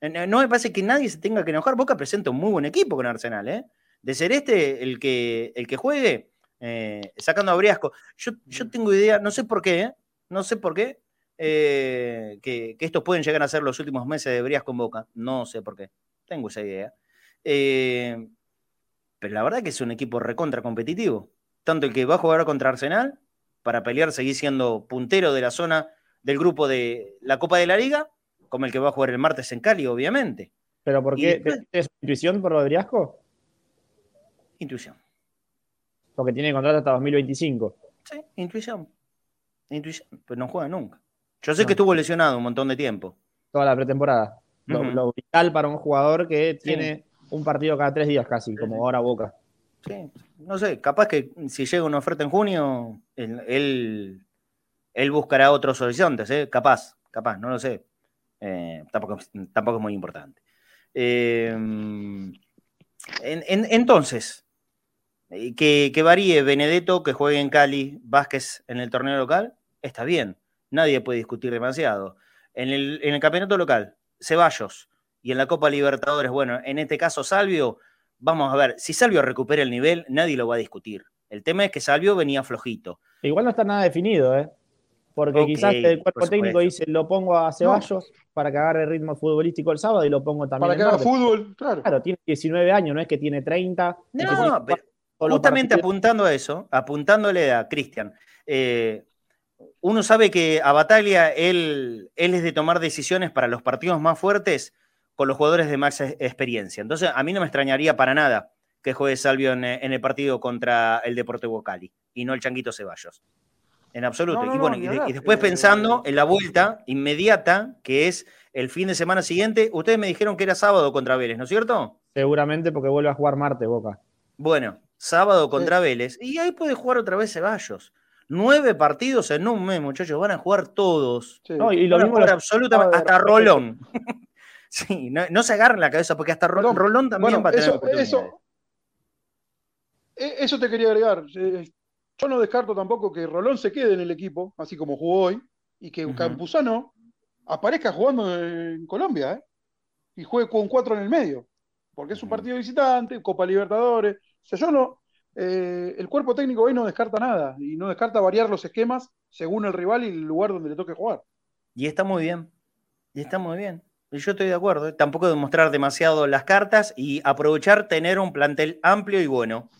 me parece que nadie se tenga que enojar. Boca presenta un muy buen equipo con Arsenal, ¿eh? De ser este el que, el que juegue, eh, sacando a Briasco. Yo, yo, tengo idea, no sé por qué, ¿eh? No sé por qué, eh, que, estos pueden llegar a ser los últimos meses de Briasco en Boca. No sé por qué. Tengo esa idea. pero la verdad que es un equipo recontra competitivo. Tanto el que va a jugar contra Arsenal, para pelear, seguir siendo puntero de la zona del grupo de la Copa de la Liga como el que va a jugar el martes en Cali, obviamente. ¿Pero por qué? ¿Es intuición por Rodriasco? Intuición. Porque tiene contrato hasta 2025. Sí, intuición. Intuición, pues no juega nunca. Yo sé que estuvo lesionado un montón de tiempo. Toda la pretemporada. lo, vital para un jugador que tiene un partido cada tres días casi, como ahora Boca. Sí, no sé, capaz que si llega una oferta en junio, él, él, buscará otros horizontes, ¿eh? capaz, capaz, no lo sé. Eh, tampoco, tampoco es muy importante. Eh, entonces, eh, que, varíe Benedetto, que juegue en Cali, Vázquez en el torneo local, está bien. Nadie puede discutir demasiado. En el, en el campeonato local, Ceballos. Y en la Copa Libertadores, bueno, en este caso Salvio, vamos a ver, si Salvio recupera el nivel, nadie lo va a discutir. El tema es que Salvio venía flojito. Igual no está nada definido, ¿eh? Porque quizás el cuerpo técnico dice, lo pongo a Ceballos para que agarre ritmo futbolístico el sábado y lo pongo también. Para que haga fútbol, claro. Claro, tiene 19 años, no es que tiene 30. No, pero justamente apuntando a eso, apuntándole a Cristian, eh, uno sabe que a Bataglia él, él es de tomar decisiones para los partidos más fuertes con los jugadores de más experiencia. Entonces, a mí no me extrañaría para nada que juegue Salvio en, en el partido contra el Deportivo Cali y no el Changuito Ceballos. En absoluto. y bueno, y, después pensando en la vuelta inmediata, que es el fin de semana siguiente, ustedes me dijeron que era sábado contra Vélez, ¿no es cierto? Seguramente porque vuelve a jugar Marte, Boca. Bueno, sábado contra Vélez. Y ahí puede jugar otra vez Ceballos. Nueve partidos en un mes, muchachos, van a jugar todos. No, y lo mismo absolutamente, hasta Rolón. sí, no, se agarren la cabeza porque hasta Rolón, Rolón también va a tener eso, eso, e, eso te quería agregar. Yo no descarto tampoco que Rolón se quede en el equipo, así como jugó hoy, y que Campuzano aparezca jugando en Colombia, ¿eh? Y juegue con cuatro en el medio, porque es un partido visitante, Copa Libertadores. O sea, yo no. eh, el cuerpo técnico hoy no descarta nada y no descarta variar los esquemas según el rival y el lugar donde le toque jugar. Y está muy bien. Y está muy bien. Y yo estoy de acuerdo. ¿eh? Tampoco demostrar demasiado las cartas y aprovechar tener un plantel amplio y bueno,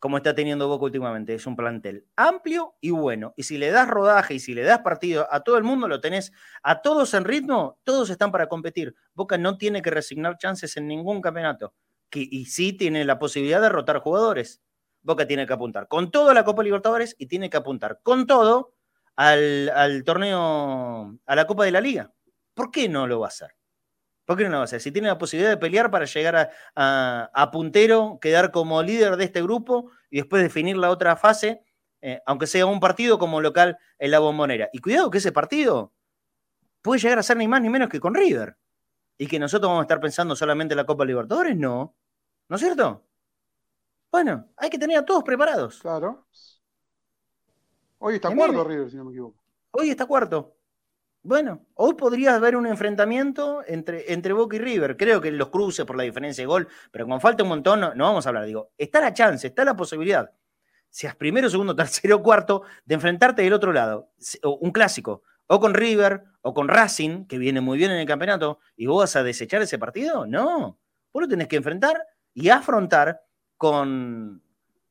como está teniendo Boca últimamente. Es un plantel amplio y bueno. Y si le das rodaje y si le das partido a todo el mundo, lo tenés a todos en ritmo, todos están para competir. Boca no tiene que resignar chances en ningún campeonato. Que, y sí tiene la posibilidad de rotar jugadores. Boca tiene que apuntar con todo a la Copa Libertadores y tiene que apuntar con todo al, torneo, a la Copa de la Liga. ¿Por qué no lo va a hacer? ¿Por qué no lo va a hacer? Si tiene la posibilidad de pelear para llegar a, puntero, quedar como líder de este grupo y después definir la otra fase, eh, aunque sea un partido como local en la bombonera. Y cuidado que ese partido puede llegar a ser ni más ni menos que con River. Y que nosotros vamos a estar pensando solamente en la Copa Libertadores, no. ¿No es cierto? Bueno, hay que tener a todos preparados. Claro. Hoy está cuarto River, si no me equivoco. Hoy está cuarto. Bueno, hoy podría haber un enfrentamiento entre, entre Boca y River. Creo que los cruces por la diferencia de gol, pero con falta un montón, no, vamos a hablar. Digo, está la chance, está la posibilidad. Seas primero, segundo, tercero, cuarto, de enfrentarte del otro lado. Un clásico. O con River, o con Racing, que viene muy bien en el campeonato, y vos vas a desechar ese partido. No. Vos lo tenés que enfrentar y afrontar con,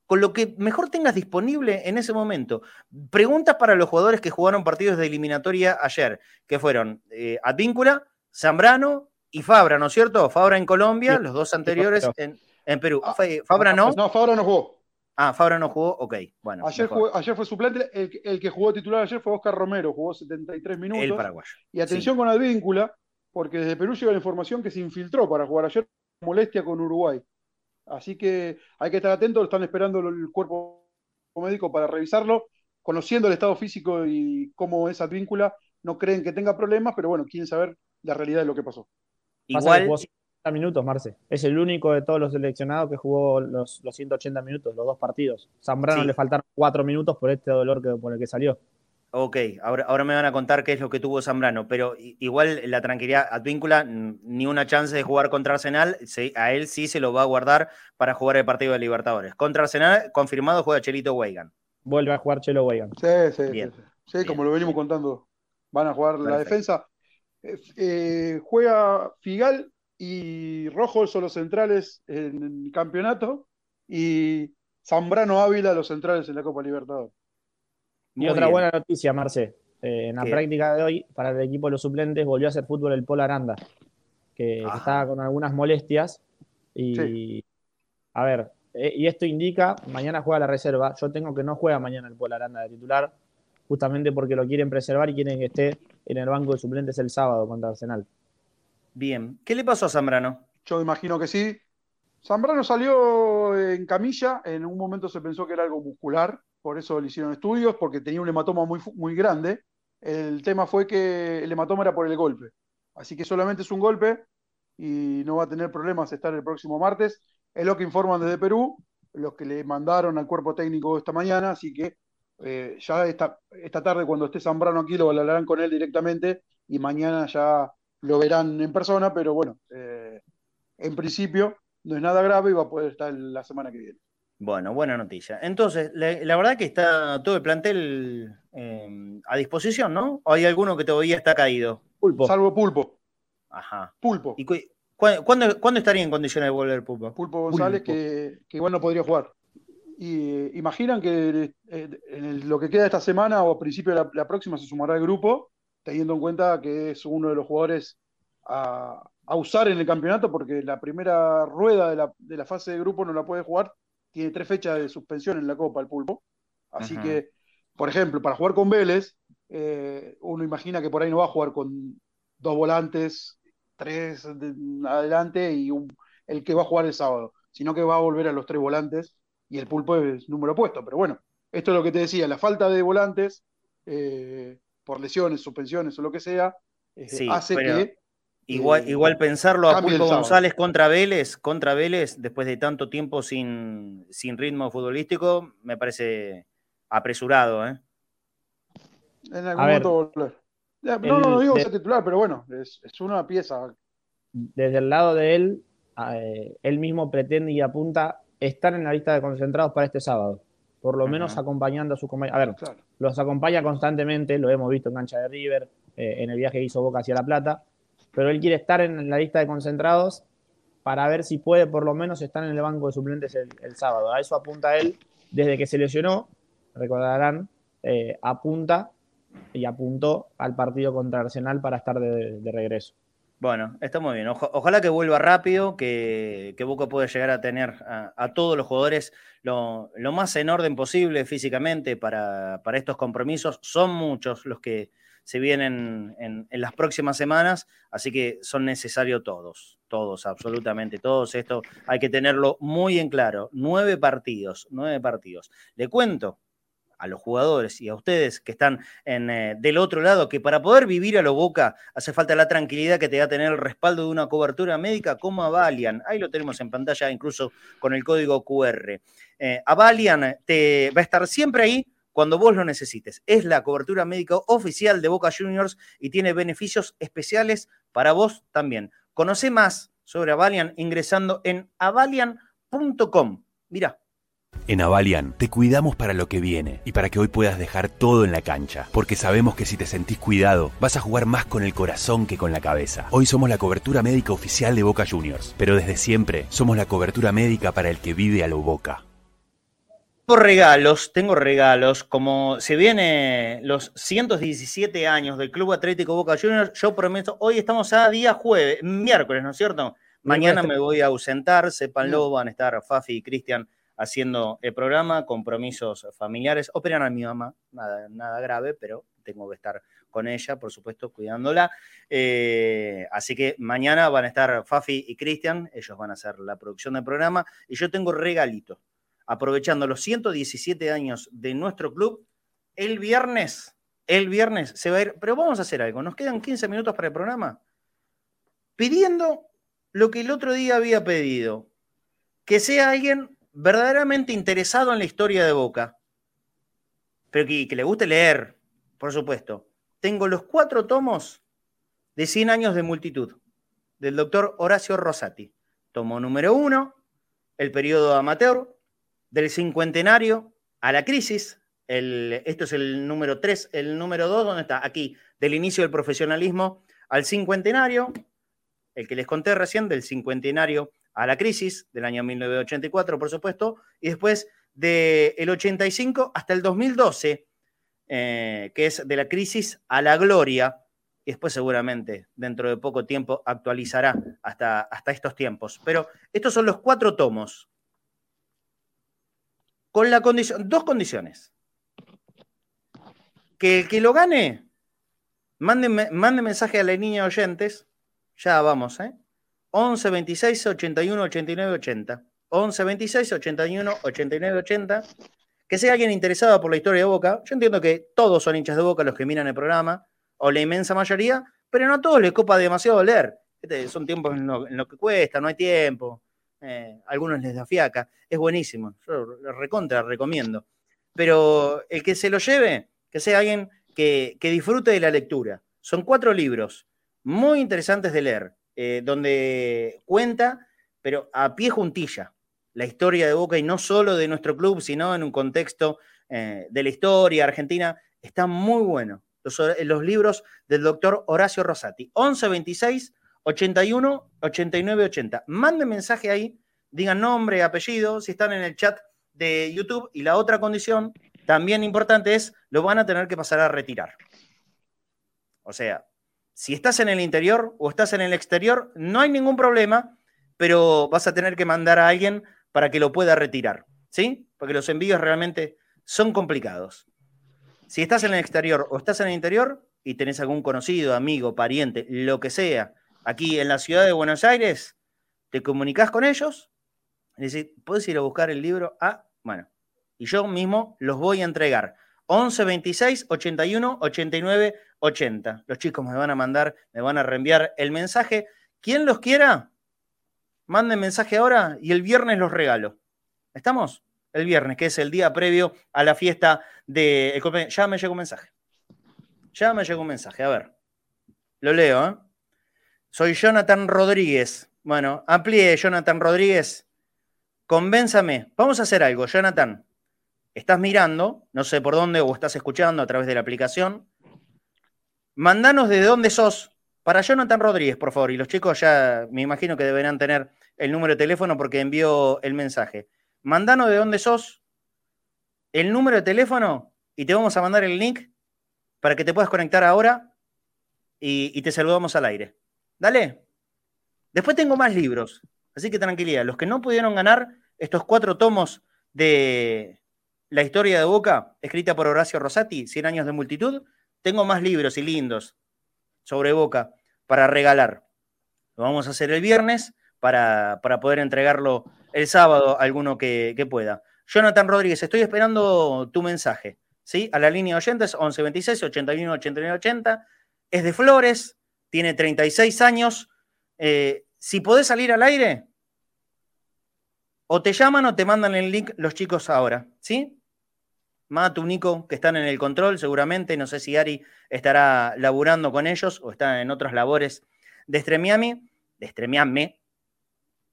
con lo que mejor tengas disponible en ese momento. Preguntas para los jugadores que jugaron partidos de eliminatoria ayer, que fueron eh, Advíncula, Zambrano y Fabra, ¿no es cierto? Fabra en Colombia, los dos anteriores en, Perú. Ah, ¿Fabra no? No, Fabra no jugó. Ah, Fabra no jugó, ok. Bueno, ayer, ayer fue suplente, el, que jugó titular ayer fue Oscar Romero, jugó 73 minutos. El paraguayo. Y atención con Advíncula, porque desde Perú llega la información que se infiltró para jugar ayer molestia con Uruguay. Así que hay que estar atentos, están esperando el cuerpo médico para revisarlo, conociendo el estado físico y cómo es Advíncula, no creen que tenga problemas, pero bueno, quieren saber la realidad de lo que pasó. Igual jugó 180 minutos, Marce. Es el único de todos los seleccionados que jugó los, 180 minutos, los dos partidos. Zambrano le faltaron cuatro minutos por este dolor que, por el que salió. Ok, ahora, ahora me van a contar qué es lo que tuvo Zambrano, pero igual la tranquilidad, Advíncula, ni una chance de jugar contra Arsenal, a él sí se lo va a guardar para jugar el partido de Libertadores. Contra Arsenal, confirmado, juega Chelito Weigan. Vuelve a jugar Chelo Weigan. Sí, sí, sí, como lo venimos contando. Van a jugar la defensa. Eh, juega Figal y Rojo son los centrales en el campeonato y Zambrano Ávila los centrales en la Copa Libertadores y otra buena noticia, Marce. Eh, en la práctica de hoy, para el equipo de los suplentes, volvió a hacer fútbol el Polo Aranda, que, estaba con algunas molestias. Y, a ver, eh, y esto indica, mañana juega la reserva. Yo tengo que no juega mañana el Polo Aranda de titular, justamente porque lo quieren preservar y quieren que esté en el banco de suplentes el sábado contra Arsenal. Bien, ¿qué le pasó a Zambrano? Yo imagino que sí. Zambrano salió en camilla, en un momento se pensó que era algo muscular, por eso le hicieron estudios, porque tenía un hematoma muy, muy grande. El tema fue que el hematoma era por el golpe. Así que solamente es un golpe y no va a tener problemas estar el próximo martes. Es lo que informan desde Perú, los que le mandaron al cuerpo técnico esta mañana, así que eh, ya esta, esta tarde cuando esté Zambrano aquí lo hablarán con él directamente y mañana ya lo verán en persona, pero bueno, eh, en principio no es nada grave y va a poder estar la semana que viene. Bueno, buena noticia. Entonces, la, verdad que está todo el plantel em, a disposición, ¿no? ¿O hay alguno que todavía está caído? Pulpo. Salvo Pulpo. Ajá. Pulpo. ¿Y cuándo, estaría en condiciones de volver Pulpo? Pulpo González, Que, igual no podría jugar. Y eh, imaginan que eh, en lo que queda esta semana o a principio de la, próxima se sumará el grupo, teniendo en cuenta que es uno de los jugadores a, usar en el campeonato, porque la primera rueda de la, de la fase de grupo no la puede jugar tiene tres fechas de suspensión en la Copa el Pulpo. Así que, por ejemplo, para jugar con Vélez, eh, uno imagina que por ahí no va a jugar con dos volantes, tres adelante y el que va a jugar el sábado, sino que va a volver a los tres volantes y el Pulpo es número opuesto. Pero bueno, esto es lo que te decía, la falta de volantes eh, por lesiones, suspensiones o lo que sea, eh, hace que Igual, igual pensarlo a Pulpo González contra Vélez, contra Vélez, después de tanto tiempo sin, sin ritmo futbolístico, me parece apresurado. ¿eh? En algún momento No, no, digo que sea titular, pero bueno, es, una pieza. Desde el lado de él, eh, él mismo pretende y apunta estar en la lista de concentrados para este sábado. Por lo menos acompañando a su compañero. A ver, los acompaña constantemente, lo hemos visto en cancha de River, eh, en el viaje que hizo Boca hacia La Plata, pero él quiere estar en la lista de concentrados para ver si puede por lo menos estar en el banco de suplentes el, sábado. A eso apunta él desde que se lesionó, recordarán, eh, apunta y apuntó al partido contra Arsenal para estar de regreso. Bueno, está muy bien. ojalá que vuelva rápido, que, que Boca pueda llegar a tener a, todos los jugadores lo, más en orden posible físicamente para, estos compromisos. Son muchos los que se vienen en, las próximas semanas, así que son necesarios todos, todos, absolutamente todos. Esto hay que tenerlo muy en claro. Nueve partidos, nueve partidos. Le cuento, a los jugadores y a ustedes que están en, eh, del otro lado, que para poder vivir a lo boca hace falta la tranquilidad que te va a tener el respaldo de una cobertura médica como Avalian. Ahí lo tenemos en pantalla, incluso con el código QR. Eh, Avalian te va a estar siempre ahí cuando vos lo necesites. Es la cobertura médica oficial de Boca Juniors y tiene beneficios especiales para vos también. Conoce más sobre Avalian ingresando en avalian.com. Mira, en Avalian te cuidamos para lo que viene y para que hoy puedas dejar todo en la cancha, porque sabemos que si te sentís cuidado, vas a jugar más con el corazón que con la cabeza. Hoy somos la cobertura médica oficial de Boca Juniors, pero desde siempre somos la cobertura médica para el que vive a lo Boca. Tengo regalos, tengo regalos, como se viene los 117 años del Club Atlético Boca Juniors, yo prometo, hoy estamos a día jueves, miércoles, ¿no es cierto? Mañana me voy a ausentar, sépanlo, van a estar Fafi y Cristian haciendo el programa, compromisos familiares. Operan a mi mamá, nada, nada grave, pero tengo que estar con ella, por supuesto, cuidándola. Eh, así que mañana van a estar Fafi y Cristian, ellos van a hacer la producción del programa, y yo tengo regalito. Aprovechando los 117 años de nuestro club, el viernes, el viernes se va a ir, pero vamos a hacer algo, nos quedan 15 minutos para el programa, pidiendo lo que el otro día había pedido, que sea alguien verdaderamente interesado en la historia de Boca, pero que, le guste leer, por supuesto, tengo los cuatro tomos de 100 años de multitud del doctor Horacio Rosati. Tomo número uno, el periodo amateur, del cincuentenario a la crisis. El, esto es el número tres. El número dos, ¿dónde está? Aquí, del inicio del profesionalismo al cincuentenario. El que les conté recién, del cincuentenario a la crisis del año 1984, por supuesto, y después del 85 hasta el 2012, eh, que es de la crisis a la gloria, y después seguramente dentro de poco tiempo actualizará hasta, hasta estos tiempos. Pero estos son los cuatro tomos, con la condición, dos condiciones. Que el que lo gane, mande, mande mensaje a la niña oyentes, ya vamos, ¿eh? 11 26 81 89 80. 11 26 81 89 80. Que sea alguien interesado por la historia de Boca. Yo entiendo que todos son hinchas de Boca los que miran el programa, o la inmensa mayoría, pero no a todos les copa demasiado leer. Este, son tiempos en lo, que cuesta, no hay tiempo. Eh, algunos les da fiaca. Es buenísimo. Yo lo recontra recomiendo. Pero el que se lo lleve, que sea alguien que, disfrute de la lectura. Son cuatro libros muy interesantes de leer eh, donde cuenta, pero a pie juntilla, la historia de Boca y no solo de nuestro club, sino en un contexto eh, de la historia argentina. Está muy bueno. Los, los libros del doctor Horacio Rosati. 11 26 81 89 80. Manden mensaje ahí, digan nombre, apellido, si están en el chat de YouTube. Y la otra condición, también importante, es lo van a tener que pasar a retirar. O sea, si estás en el interior o estás en el exterior, no hay ningún problema, pero vas a tener que mandar a alguien para que lo pueda retirar, ¿sí? Porque los envíos realmente son complicados. Si estás en el exterior o estás en el interior y tenés algún conocido, amigo, pariente, lo que sea, aquí en la ciudad de Buenos Aires, te comunicas con ellos y decís, ¿puedes ir a buscar el libro? Ah, bueno, y yo mismo los voy a entregar. 11 26 81 89 80. Los chicos me van a mandar, me van a reenviar el mensaje. Quien los quiera, manden mensaje ahora y el viernes los regalo. ¿Estamos? El viernes, que es el día previo a la fiesta de. Ya me llegó un mensaje. Ya me llegó un mensaje. A ver. Lo leo, ¿eh? Soy Jonathan Rodríguez. Bueno, amplíe, Jonathan Rodríguez. convénzame. Vamos a hacer algo, Jonathan. Estás mirando, no sé por dónde, o estás escuchando a través de la aplicación. Mandanos de dónde sos. Para Jonathan Rodríguez, por favor. Y los chicos ya me imagino que deberán tener el número de teléfono porque envió el mensaje. Mandanos de dónde sos, el número de teléfono y te vamos a mandar el link para que te puedas conectar ahora y, y te saludamos al aire. Dale. Después tengo más libros, así que tranquilidad. Los que no pudieron ganar estos cuatro tomos de la historia de Boca, escrita por Horacio Rosati, 100 años de multitud, tengo más libros y lindos sobre Boca para regalar. Lo vamos a hacer el viernes para, poder entregarlo el sábado a alguno que, pueda. Jonathan Rodríguez, estoy esperando tu mensaje. ¿sí? A la línea de oyentes, 1126 81 89 80. Es de Flores, tiene 36 años. Eh, si podés salir al aire, o te llaman o te mandan el link los chicos ahora, ¿sí? Matu, Nico, que están en el control seguramente, no sé si Ari estará laburando con ellos o está en otras labores de Stremiami, de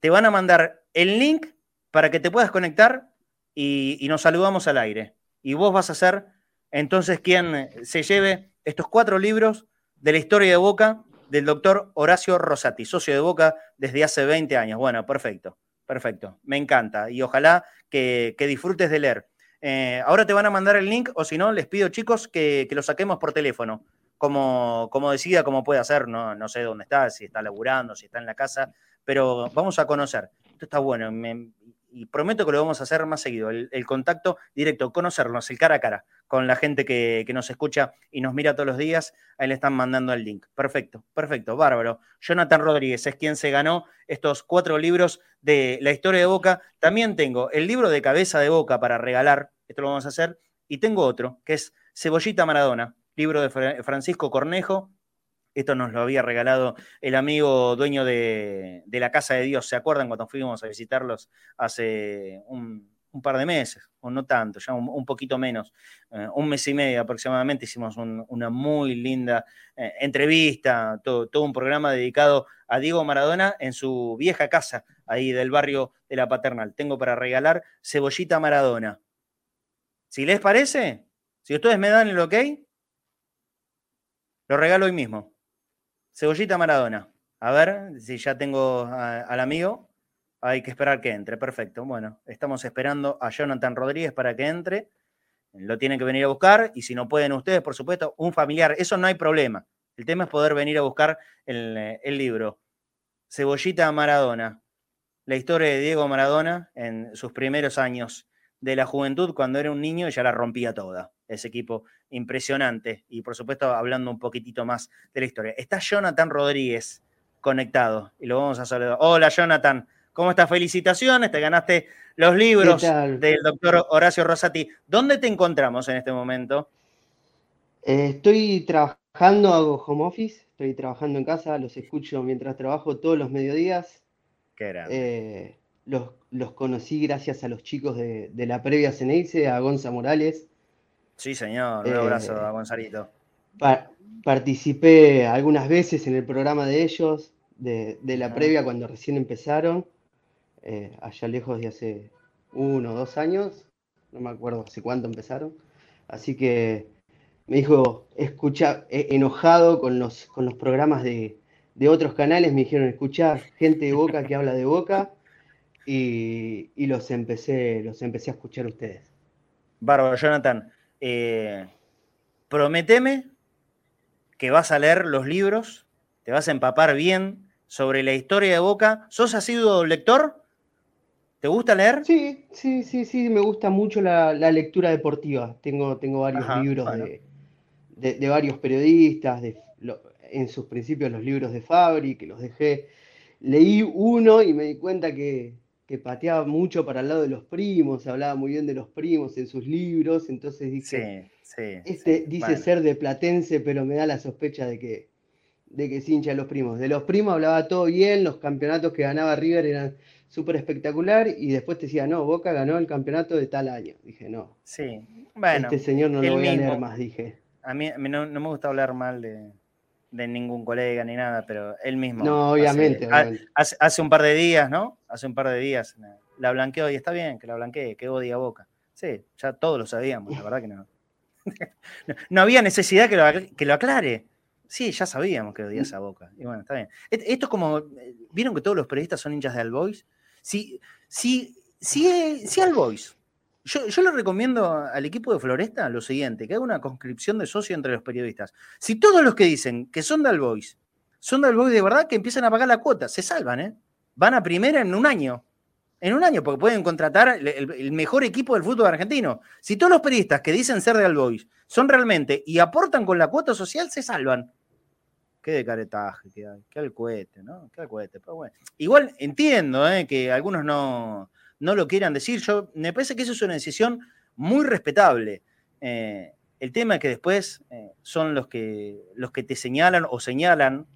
te van a mandar el link para que te puedas conectar y, nos saludamos al aire. Y vos vas a ser entonces quien se lleve estos cuatro libros de la historia de Boca del doctor Horacio Rosati, socio de Boca desde hace 20 años. Bueno, perfecto, perfecto, me encanta y ojalá que, disfrutes de leer. Eh, ahora te van a mandar el link, o si no, les pido, chicos, que, lo saquemos por teléfono. Como, como decida, como puede hacer, no, no sé dónde está, si está laburando, si está en la casa, pero vamos a conocer. Esto está bueno y prometo que lo vamos a hacer más seguido. El, contacto directo, conocernos, el cara a cara, con la gente que, que, nos escucha y nos mira todos los días. Ahí le están mandando el link. Perfecto, perfecto, bárbaro. Jonathan Rodríguez es quien se ganó estos cuatro libros de la historia de Boca. También tengo el libro de cabeza de Boca para regalar esto lo vamos a hacer. Y tengo otro, que es Cebollita Maradona, libro de Francisco Cornejo. Esto nos lo había regalado el amigo dueño de, la Casa de Dios. ¿Se acuerdan cuando fuimos a visitarlos hace un, par de meses? O no tanto, ya un, poquito menos. Eh, un mes y medio aproximadamente hicimos una muy linda eh, entrevista, todo, todo un programa dedicado a Diego Maradona en su vieja casa, ahí del barrio de la Paternal. Tengo para regalar Cebollita Maradona si les parece, si ustedes me dan el ok, lo regalo hoy mismo. Cebollita Maradona. A ver si ya tengo al amigo. Hay que esperar que entre. Perfecto. Bueno, estamos esperando a Jonathan Rodríguez para que entre. Lo tienen que venir a buscar. Y si no pueden ustedes, por supuesto, un familiar. Eso no hay problema. El tema es poder venir a buscar el, el libro. Cebollita Maradona. La historia de Diego Maradona en sus primeros años de la juventud cuando era un niño y ya la rompía toda. Ese equipo impresionante. Y por supuesto, hablando un poquitito más de la historia. Está Jonathan Rodríguez conectado y lo vamos a saludar. Hola, Jonathan. ¿Cómo estás? Felicitaciones, te ganaste los libros del doctor Horacio Rosati. ¿Dónde te encontramos en este momento? Eh, estoy trabajando, hago home office, estoy trabajando en casa, los escucho mientras trabajo todos los mediodías. Qué eh, los, los conocí gracias a los chicos de, la previa Ceneice, a Gonza Morales. Sí, señor, un eh, abrazo a Gonzalito. participé algunas veces en el programa de ellos, de, la previa cuando recién empezaron, eh, allá lejos de hace uno o dos años, no me acuerdo hace cuánto empezaron. Así que me dijo, escucha, enojado con los, con los programas de, de otros canales, me dijeron, escuchar gente de Boca que habla de Boca y, los, empecé, los empecé a escuchar ustedes. Bárbaro, Jonathan. Eh, prometeme que vas a leer los libros, te vas a empapar bien sobre la historia de Boca. ¿Sos asiduo lector? ¿Te gusta leer? Sí, sí, sí, sí, me gusta mucho la, lectura deportiva. Tengo, tengo varios libros de, varios periodistas, de, en sus principios los libros de Fabri, que los dejé. Leí uno y me di cuenta que, que pateaba mucho para el lado de los primos, hablaba muy bien de los primos en sus libros, entonces dice, este dice ser de Platense, pero me da la sospecha de que, de que es hincha de los primos. De los primos hablaba todo bien, los campeonatos que ganaba River eran súper espectacular, y después te decía, no, Boca ganó el campeonato de tal año. Dije, no. Sí, bueno. Este señor no lo voy a leer más, dije. A mí, no me gusta hablar mal de, de ningún colega ni nada, pero él mismo. No, obviamente. Hace, un par de días, ¿no? Hace un par de días la blanqueó y está bien que la blanquee, que odia Boca. Sí, ya todos lo sabíamos, la verdad que no. no, había necesidad que lo, que lo aclare. Sí, ya sabíamos que odias a Boca. Y bueno, está bien. Esto es como, ¿vieron que todos los periodistas son hinchas de Albois? Si, si, si, si Albois, yo, yo le recomiendo al equipo de Floresta lo siguiente, que haga una conscripción de socio entre los periodistas. Si todos los que dicen que son de Albois, son de Albois de verdad, que empiezan a pagar la cuota, se salvan, ¿eh? Van a primera en un año en un año, porque pueden contratar el, mejor equipo del fútbol argentino. Si todos los periodistas que dicen ser de Albois son realmente y aportan con la cuota social, se salvan. Qué de caretaje, qué, qué cohete, ¿no? Qué cohete. Pero bueno. Igual entiendo ¿eh? que algunos no, no lo quieran decir. Yo me parece que eso es una decisión muy respetable. Eh, el tema es que después eh, son los que, los que te señalan o señalan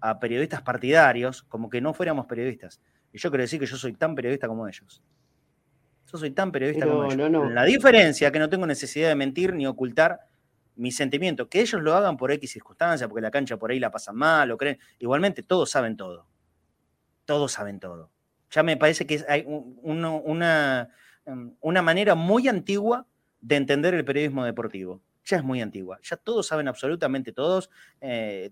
a periodistas partidarios como que no fuéramos periodistas. Y yo quiero decir que yo soy tan periodista como ellos. Yo soy tan periodista como ellos. La diferencia es que no tengo necesidad de mentir ni ocultar mis sentimientos. Que ellos lo hagan por X circunstancia, porque la cancha por ahí la pasan mal o creen. Igualmente, todos saben todo. Todos saben todo. Ya me parece que hay una, una manera muy antigua de entender el periodismo deportivo ya es muy antigua. Ya todos saben absolutamente todos eh,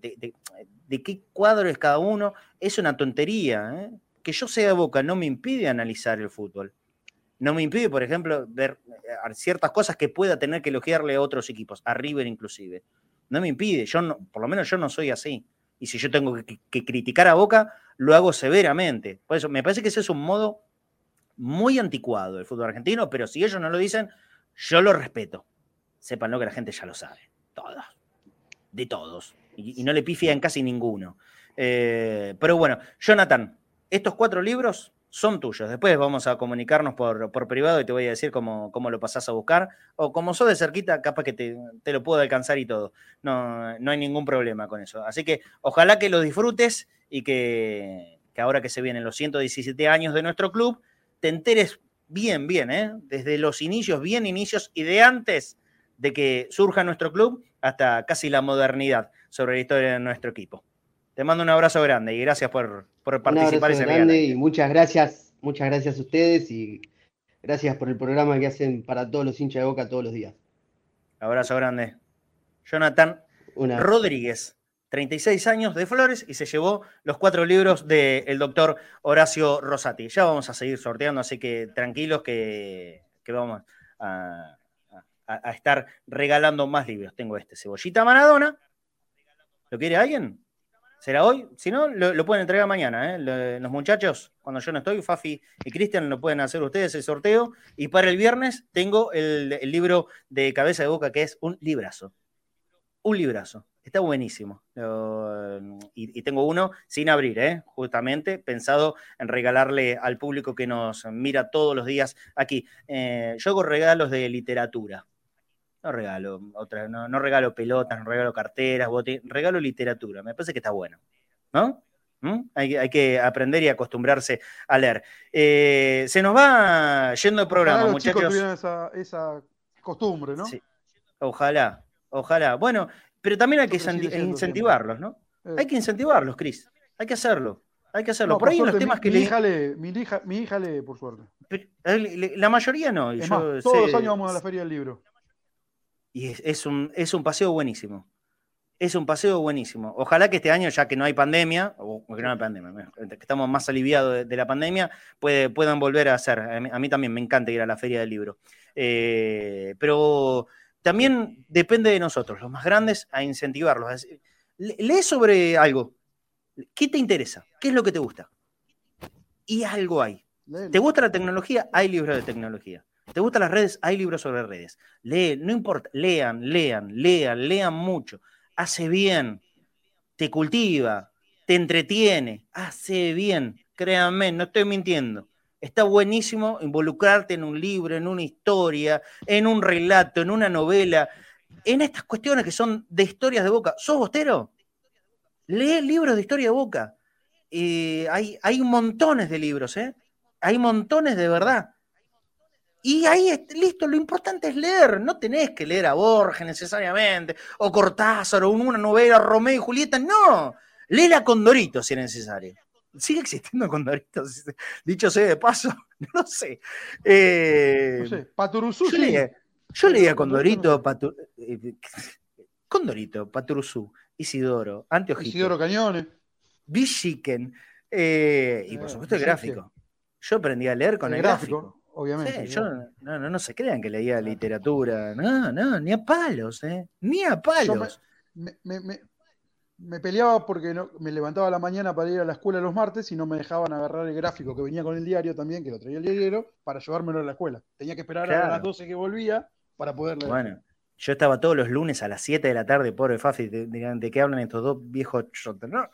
de, qué cuadro es cada uno. Es una tontería. ¿eh? que yo sea Boca no me impide analizar el fútbol. No me impide, por ejemplo, ver eh, ciertas cosas que pueda tener que elogiarle a otros equipos, a River inclusive. No me impide, yo no, por lo menos yo no soy así. Y si yo tengo que, criticar a Boca, lo hago severamente. Por eso, me parece que ese es un modo muy anticuado del fútbol argentino, pero si ellos no lo dicen, yo lo respeto. Sépanlo que la gente ya lo sabe. Todos. De todos. Y, no le pifian casi ninguno. Eh, pero bueno, Jonathan, estos cuatro libros son tuyos. Después vamos a comunicarnos por, privado y te voy a decir cómo, cómo, lo pasás a buscar. O como sos de cerquita, capaz que te, lo puedo alcanzar y todo. No, no hay ningún problema con eso. Así que ojalá que lo disfrutes y que, ahora que se vienen los 117 años de nuestro club, te enteres bien, bien, ¿eh? desde los inicios, bien inicios y de antes de que surja nuestro club hasta casi la modernidad sobre la historia de nuestro equipo. Te mando un abrazo grande y gracias por, por participar. Un abrazo grande y muchas gracias, muchas gracias a ustedes y gracias por el programa que hacen para todos los hinchas de Boca todos los días. Abrazo grande. Jonathan Rodríguez, 36 años de Flores y se llevó los cuatro libros del doctor Horacio Rosati. Ya vamos a seguir sorteando, así que tranquilos que, vamos a, a, estar regalando más libros. Tengo este, Cebollita Maradona. ¿Lo quiere alguien? ¿Será hoy? Si no, lo, pueden entregar mañana. ¿eh? los muchachos, cuando yo no estoy, Fafi y Cristian, lo pueden hacer ustedes el sorteo. Y para el viernes tengo el, libro de cabeza de boca, que es un librazo. Un librazo. Está buenísimo. y, tengo uno sin abrir, ¿eh? justamente pensado en regalarle al público que nos mira todos los días aquí. Eh, yo hago regalos de literatura no regalo otra, no, regalo pelotas, no regalo carteras, bote, regalo literatura. Me parece que está bueno. ¿No? ¿Mm? Hay, que aprender y acostumbrarse a leer. Eh, se nos va yendo el programa, muchachos. esa, esa costumbre, ¿no? Sí. Ojalá, ojalá. Bueno, pero también hay que incentivarlos, ¿no? Eh. Hay que incentivarlos, Cris. Hay que hacerlo. Hay que hacerlo. por, ahí en los temas que mi Hija lee, mi, hija, mi hija lee, por suerte. la mayoría no. todos los años vamos a la Feria del Libro. Y es, un, es un paseo buenísimo. Es un paseo buenísimo. Ojalá que este año, ya que no hay pandemia, o que no hay pandemia, que estamos más aliviados de, la pandemia, puede, puedan volver a hacer. A mí, también me encanta ir a la feria del libro. Eh, pero también depende de nosotros, los más grandes, a incentivarlos. Lee sobre algo. ¿Qué te interesa? ¿Qué es lo que te gusta? Y algo hay. ¿Te gusta la tecnología? Hay libros de tecnología. ¿Te gustan las redes? Hay libros sobre redes. Lee, no importa, lean, lean, lean, lean mucho. Hace bien, te cultiva, te entretiene, hace bien. Créanme, no estoy mintiendo. Está buenísimo involucrarte en un libro, en una historia, en un relato, en una novela, en estas cuestiones que son de historias de boca. ¿Sos bostero? Lee libros de historia de boca. Eh, hay, hay montones de libros, ¿eh? Hay montones de verdad. Y ahí, listo, lo importante es leer. No tenés que leer a Borges necesariamente, o Cortázar, o una novela Romeo y Julieta. No, léela con Dorito si es necesario. sigue existiendo Condorito, dicho sea de paso, no sé. Eh, no sé, Paturuzú, yo, leía, yo leía Condorito, Patu, eh, Condorito, Paturuzú, Isidoro, Anteojito. Isidoro Cañones. Bichiken, eh, y por supuesto el gráfico. Yo aprendí a leer con el, gráfico, Obviamente. yo, no, no, no se crean que leía literatura. No, no, ni a palos, ¿eh? Ni a palos. Me, me, me, me, peleaba porque no, me levantaba a la mañana para ir a la escuela los martes y no me dejaban agarrar el gráfico que venía con el diario también, que lo traía el diario, para llevármelo a la escuela. Tenía que esperar a las 12 que volvía para poder leer. Bueno, yo estaba todos los lunes a las 7 de la tarde, pobre Fafi, de, de, de qué hablan estos dos viejos chotos, ¿no?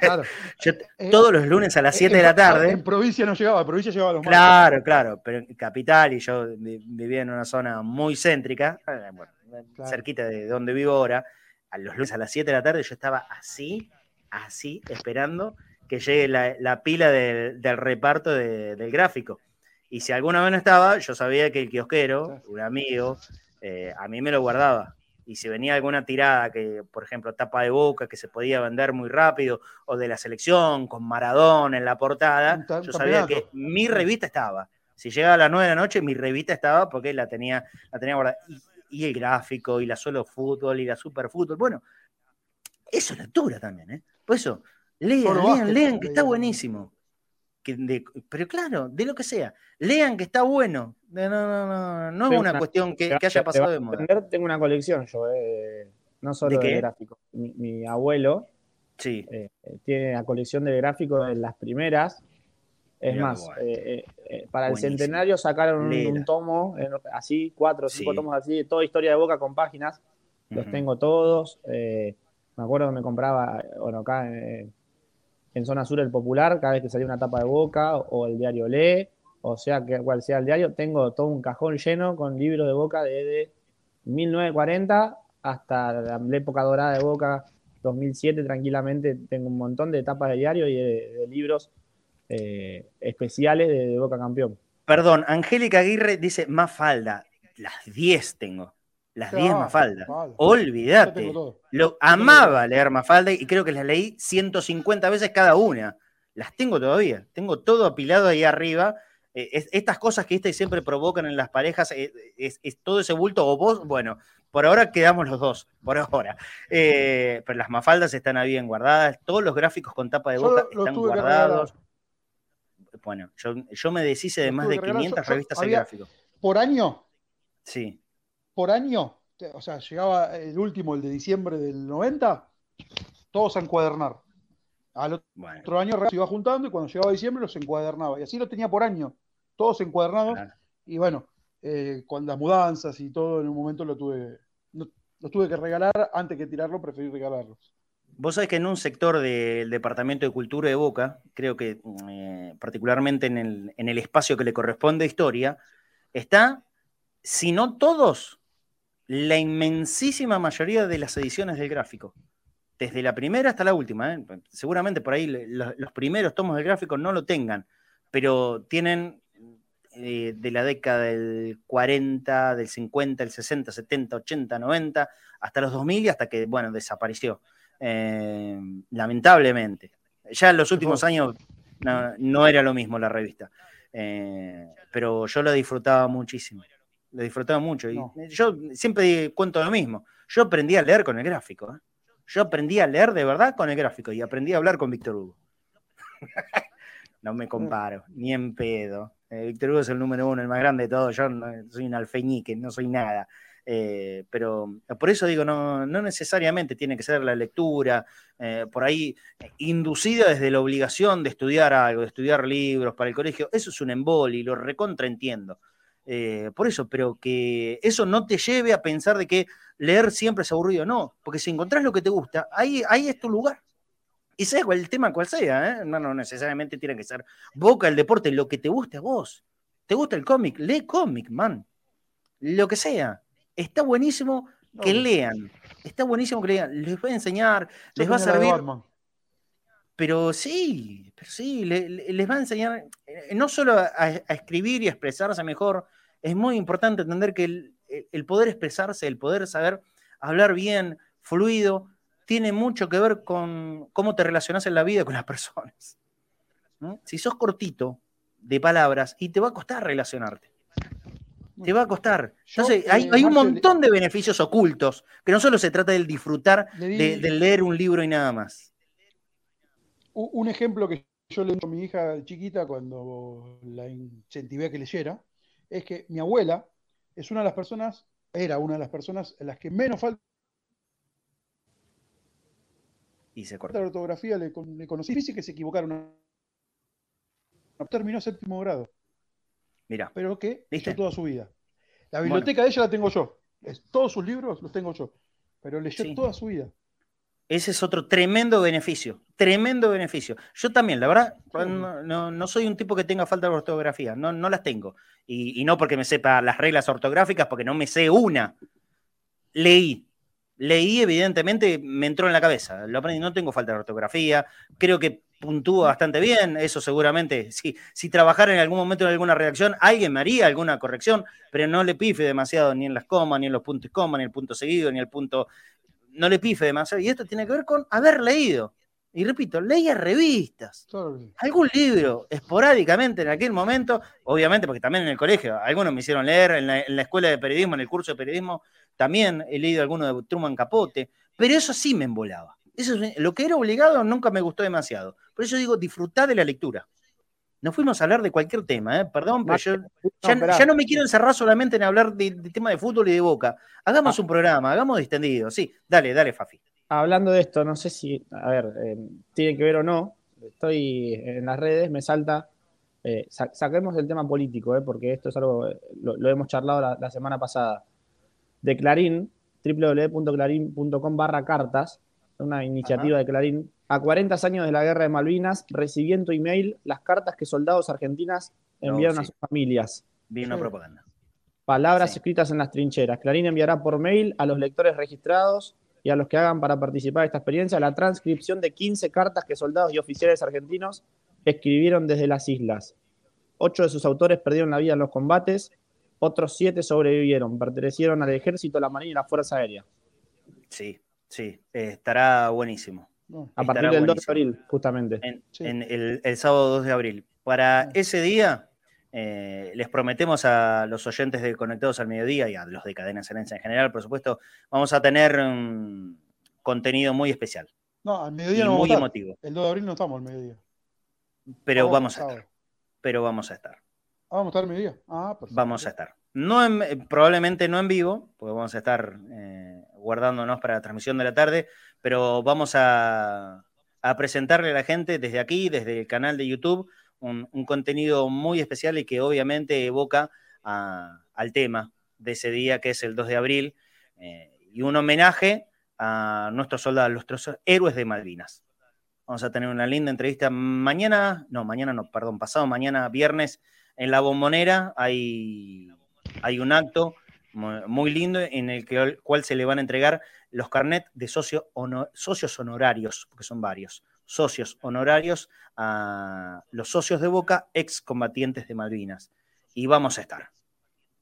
Claro. yo, eh, todos los lunes a las 7 de la tarde. En provincia no llegaba, en provincia llegaba a los Claro, claro, pero en capital y yo vivía en una zona muy céntrica, eh, bueno, claro. cerquita de donde vivo ahora, a los lunes a las 7 de la tarde yo estaba así, así, esperando que llegue la, la pila del, del reparto de, del gráfico. Y si alguna vez no estaba, yo sabía que el kiosquero, un amigo, eh, a mí me lo guardaba. Y si venía alguna tirada que, por ejemplo, tapa de boca, que se podía vender muy rápido, o de la selección, con Maradón en la portada, yo sabía que mi revista estaba. Si llegaba a las 9 de la noche, mi revista estaba porque la tenía, la tenía guardada. Y, y el gráfico, y la solo fútbol, y la super fútbol. Bueno, eso es lectura también, ¿eh? Por eso, lean, lean, lean, que está buenísimo. Que de, pero claro, de lo que sea, lean que está bueno. No, no, no, no es una, una, cuestión que, que haya pasado de moda. Tengo una colección yo, eh, no solo de, de gráficos. Mi, mi, abuelo sí. eh, tiene la colección de gráficos de las primeras. Es más, eh, para Buenísimo. el centenario sacaron un, un, tomo, así, cuatro o cinco sí. tomos así, de toda historia de Boca con páginas. Uh -huh. Los tengo todos. me acuerdo que me compraba, bueno, acá en zona sur el popular, cada vez que salía una tapa de boca o el diario lee, o sea que cual sea el diario, tengo todo un cajón lleno con libros de boca desde 1940 hasta la época dorada de boca 2007 tranquilamente tengo un montón de tapas de diario y de, libros eh, especiales de, de, Boca Campeón. Perdón, Angélica Aguirre dice más falda, las 10 tengo. Las 10 ah, Mafalda. Vale. Olvídate. Lo amaba leer Mafalda y creo que las leí 150 veces cada una. Las tengo todavía. Tengo todo apilado ahí arriba. Eh, es, estas cosas que siempre provocan en las parejas, eh, es, es, todo ese bulto. O vos, bueno, por ahora quedamos los dos, por ahora. Eh, pero las Mafaldas están ahí bien guardadas. Todos los gráficos con tapa de boca están guardados. Bueno, yo, yo, me deshice de más de 500 revistas en gráfico. ¿Por año? Sí por año, o sea, llegaba el último, el de diciembre del 90, todos a encuadernar. Al otro bueno. año se iba juntando y cuando llegaba diciembre los encuadernaba. Y así lo tenía por año, todos encuadernados. Claro. Y bueno, eh, con las mudanzas y todo, en un momento lo tuve, no, lo tuve que regalar. Antes que tirarlo, preferí regalarlos. Vos sabés que en un sector del Departamento de Cultura de Boca, creo que eh, particularmente en el, en el espacio que le corresponde a historia, está, si no todos, la inmensísima mayoría de las ediciones del gráfico. Desde la primera hasta la última. ¿eh? Seguramente por ahí los, los, primeros tomos del gráfico no lo tengan, pero tienen eh, de la década del 40, del 50, el 60, 70, 80, 90, hasta los 2000 y hasta que, bueno, desapareció. Eh, lamentablemente. Ya en los últimos años no, no era lo mismo la revista. Pero yo la disfrutaba muchísimo lo disfrutaba mucho. Y no. yo siempre cuento lo mismo. Yo aprendí a leer con el gráfico. ¿eh? Yo aprendí a leer de verdad con el gráfico y aprendí a hablar con Víctor Hugo. no me comparo, ni en pedo. Eh, Víctor Hugo es el número uno, el más grande de todos. Yo no, soy un alfeñique, no soy nada. Eh, pero por eso digo, no, no, necesariamente tiene que ser la lectura, eh, por ahí inducida desde la obligación de estudiar algo, de estudiar libros para el colegio. Eso es un emboli, lo recontraentiendo. Eh, por eso, pero que eso no te lleve a pensar de que leer siempre es aburrido, no, porque si encontrás lo que te gusta, ahí, ahí es tu lugar. Y sea el tema cual sea, ¿eh? no, no necesariamente tiene que ser boca, el deporte, lo que te guste a vos. ¿Te gusta el cómic? Lee cómic, man. Lo que sea. Está buenísimo que no. lean. Está buenísimo que lean. Les va a enseñar, Yo les va a servir. Pero sí, pero sí, le, le, les va a enseñar eh, no solo a, a, escribir y a expresarse mejor, es muy importante entender que el, el, poder expresarse, el poder saber hablar bien, fluido, tiene mucho que ver con cómo te relacionas en la vida con las personas. Si sos cortito de palabras y te va a costar relacionarte. Te va a costar. Entonces, hay, eh, un montón de beneficios ocultos, que no solo se trata del disfrutar de, leer un libro y nada más. Un ejemplo que yo le a mi hija chiquita cuando la incentivé a que leyera, es que mi abuela es una de las personas, era una de las personas en las que menos falta y se cortó. La ortografía le, conocí, dice que se equivocaron. Terminó séptimo grado. Mira. Pero que leyó toda su vida. La biblioteca de ella la tengo yo. todos sus libros los tengo yo. Pero leyó toda su vida. Ese es otro tremendo beneficio, tremendo beneficio. Yo también, la verdad, no, soy un tipo que tenga falta de ortografía, no, no las tengo. Y, y, no porque me sepa las reglas ortográficas, porque no me sé una. Leí, leí, evidentemente, me entró en la cabeza. Lo aprendí, no tengo falta de ortografía, creo que puntúa bastante bien, eso seguramente, si, si trabajara en algún momento en alguna redacción, alguien me haría alguna corrección, pero no le pife demasiado ni en las comas, ni en los puntos y coma, ni el punto seguido, ni el punto... No le pife demasiado. Y esto tiene que ver con haber leído. Y repito, leía revistas, algún libro, esporádicamente en aquel momento, obviamente porque también en el colegio, algunos me hicieron leer, en la, en la escuela de periodismo, en el curso de periodismo, también he leído alguno de Truman Capote, pero eso sí me embolaba. Eso, lo que era obligado nunca me gustó demasiado. Por eso digo, disfrutad de la lectura. Nos fuimos a hablar de cualquier tema, ¿eh? perdón, pero yo ya, no me quiero encerrar solamente en hablar de, tema de fútbol y de boca. Hagamos ah. un programa, hagamos distendido. Sí, dale, dale, Fafi. Hablando de esto, no sé si, a ver, eh, tiene que ver o no. Estoy en las redes, me salta. Eh, saquemos el tema político, ¿eh? porque esto es algo, lo, hemos charlado la, semana pasada. De Clarín, www.clarín.com barra cartas, una iniciativa de Clarín, a 40 años de la guerra de Malvinas, recibí en tu email las cartas que soldados argentinas enviaron a sus familias. Vi una propaganda. Palabras escritas en las trincheras. Clarín enviará por mail a los lectores registrados y a los que hagan para participar de esta experiencia la transcripción de 15 cartas que soldados y oficiales argentinos escribieron desde las islas. Ocho de sus autores perdieron la vida en los combates, otros siete sobrevivieron, pertenecieron al ejército, la marina y la fuerza aérea. Sí, sí, eh, estará buenísimo. A partir del 2 de abril, justamente. En, el, sábado 2 de abril. Para ese día, eh, les prometemos a los oyentes de Conectados al Mediodía y a los de Cadena Excelencia en general, por supuesto, vamos a tener un contenido muy especial. No, al mediodía no muy emotivo. El 2 de abril no estamos al mediodía. Pero vamos, a estar. Pero vamos a estar. Ah, vamos a estar al mediodía. Ah, Vamos a estar. No probablemente no en vivo, porque vamos a estar eh, guardándonos para la transmisión de la tarde, pero vamos a, presentarle a la gente desde aquí, desde el canal de YouTube, un, contenido muy especial y que obviamente evoca al tema de ese día, que es el 2 de abril, eh, y un homenaje a nuestros soldados, nuestros héroes de Malvinas. Vamos a tener una linda entrevista mañana, no, mañana no, perdón, pasado mañana, viernes, en la bombonera hay, hay un acto muy lindo en el que, cual se le van a entregar los carnets de socio socios honorarios, porque son varios, socios honorarios a los socios de Boca, excombatientes de Malvinas. Y vamos a estar.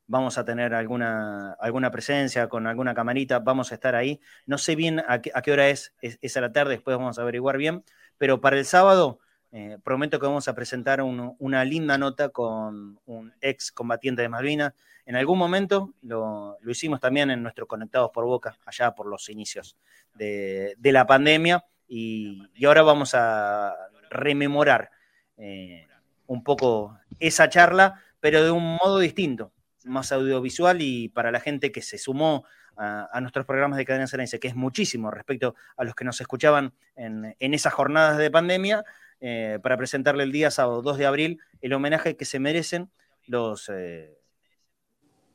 Vamos a tener alguna, alguna presencia con alguna camarita, vamos a estar ahí. No sé bien a qué, hora es, es, a la tarde, después vamos a averiguar bien, pero para el sábado eh, prometo que vamos a presentar una linda nota con un ex combatiente de Malvinas. En algún momento lo, hicimos también en nuestro Conectados por Boca, allá por los inicios de, la pandemia, y, ahora vamos a rememorar eh, un poco esa charla, pero de un modo distinto, más audiovisual y para la gente que se sumó a, nuestros programas de cadena serense, que es muchísimo respecto a los que nos escuchaban en, en esas jornadas de pandemia, eh, para presentarle el día sábado 2 de abril el homenaje que se merecen los eh,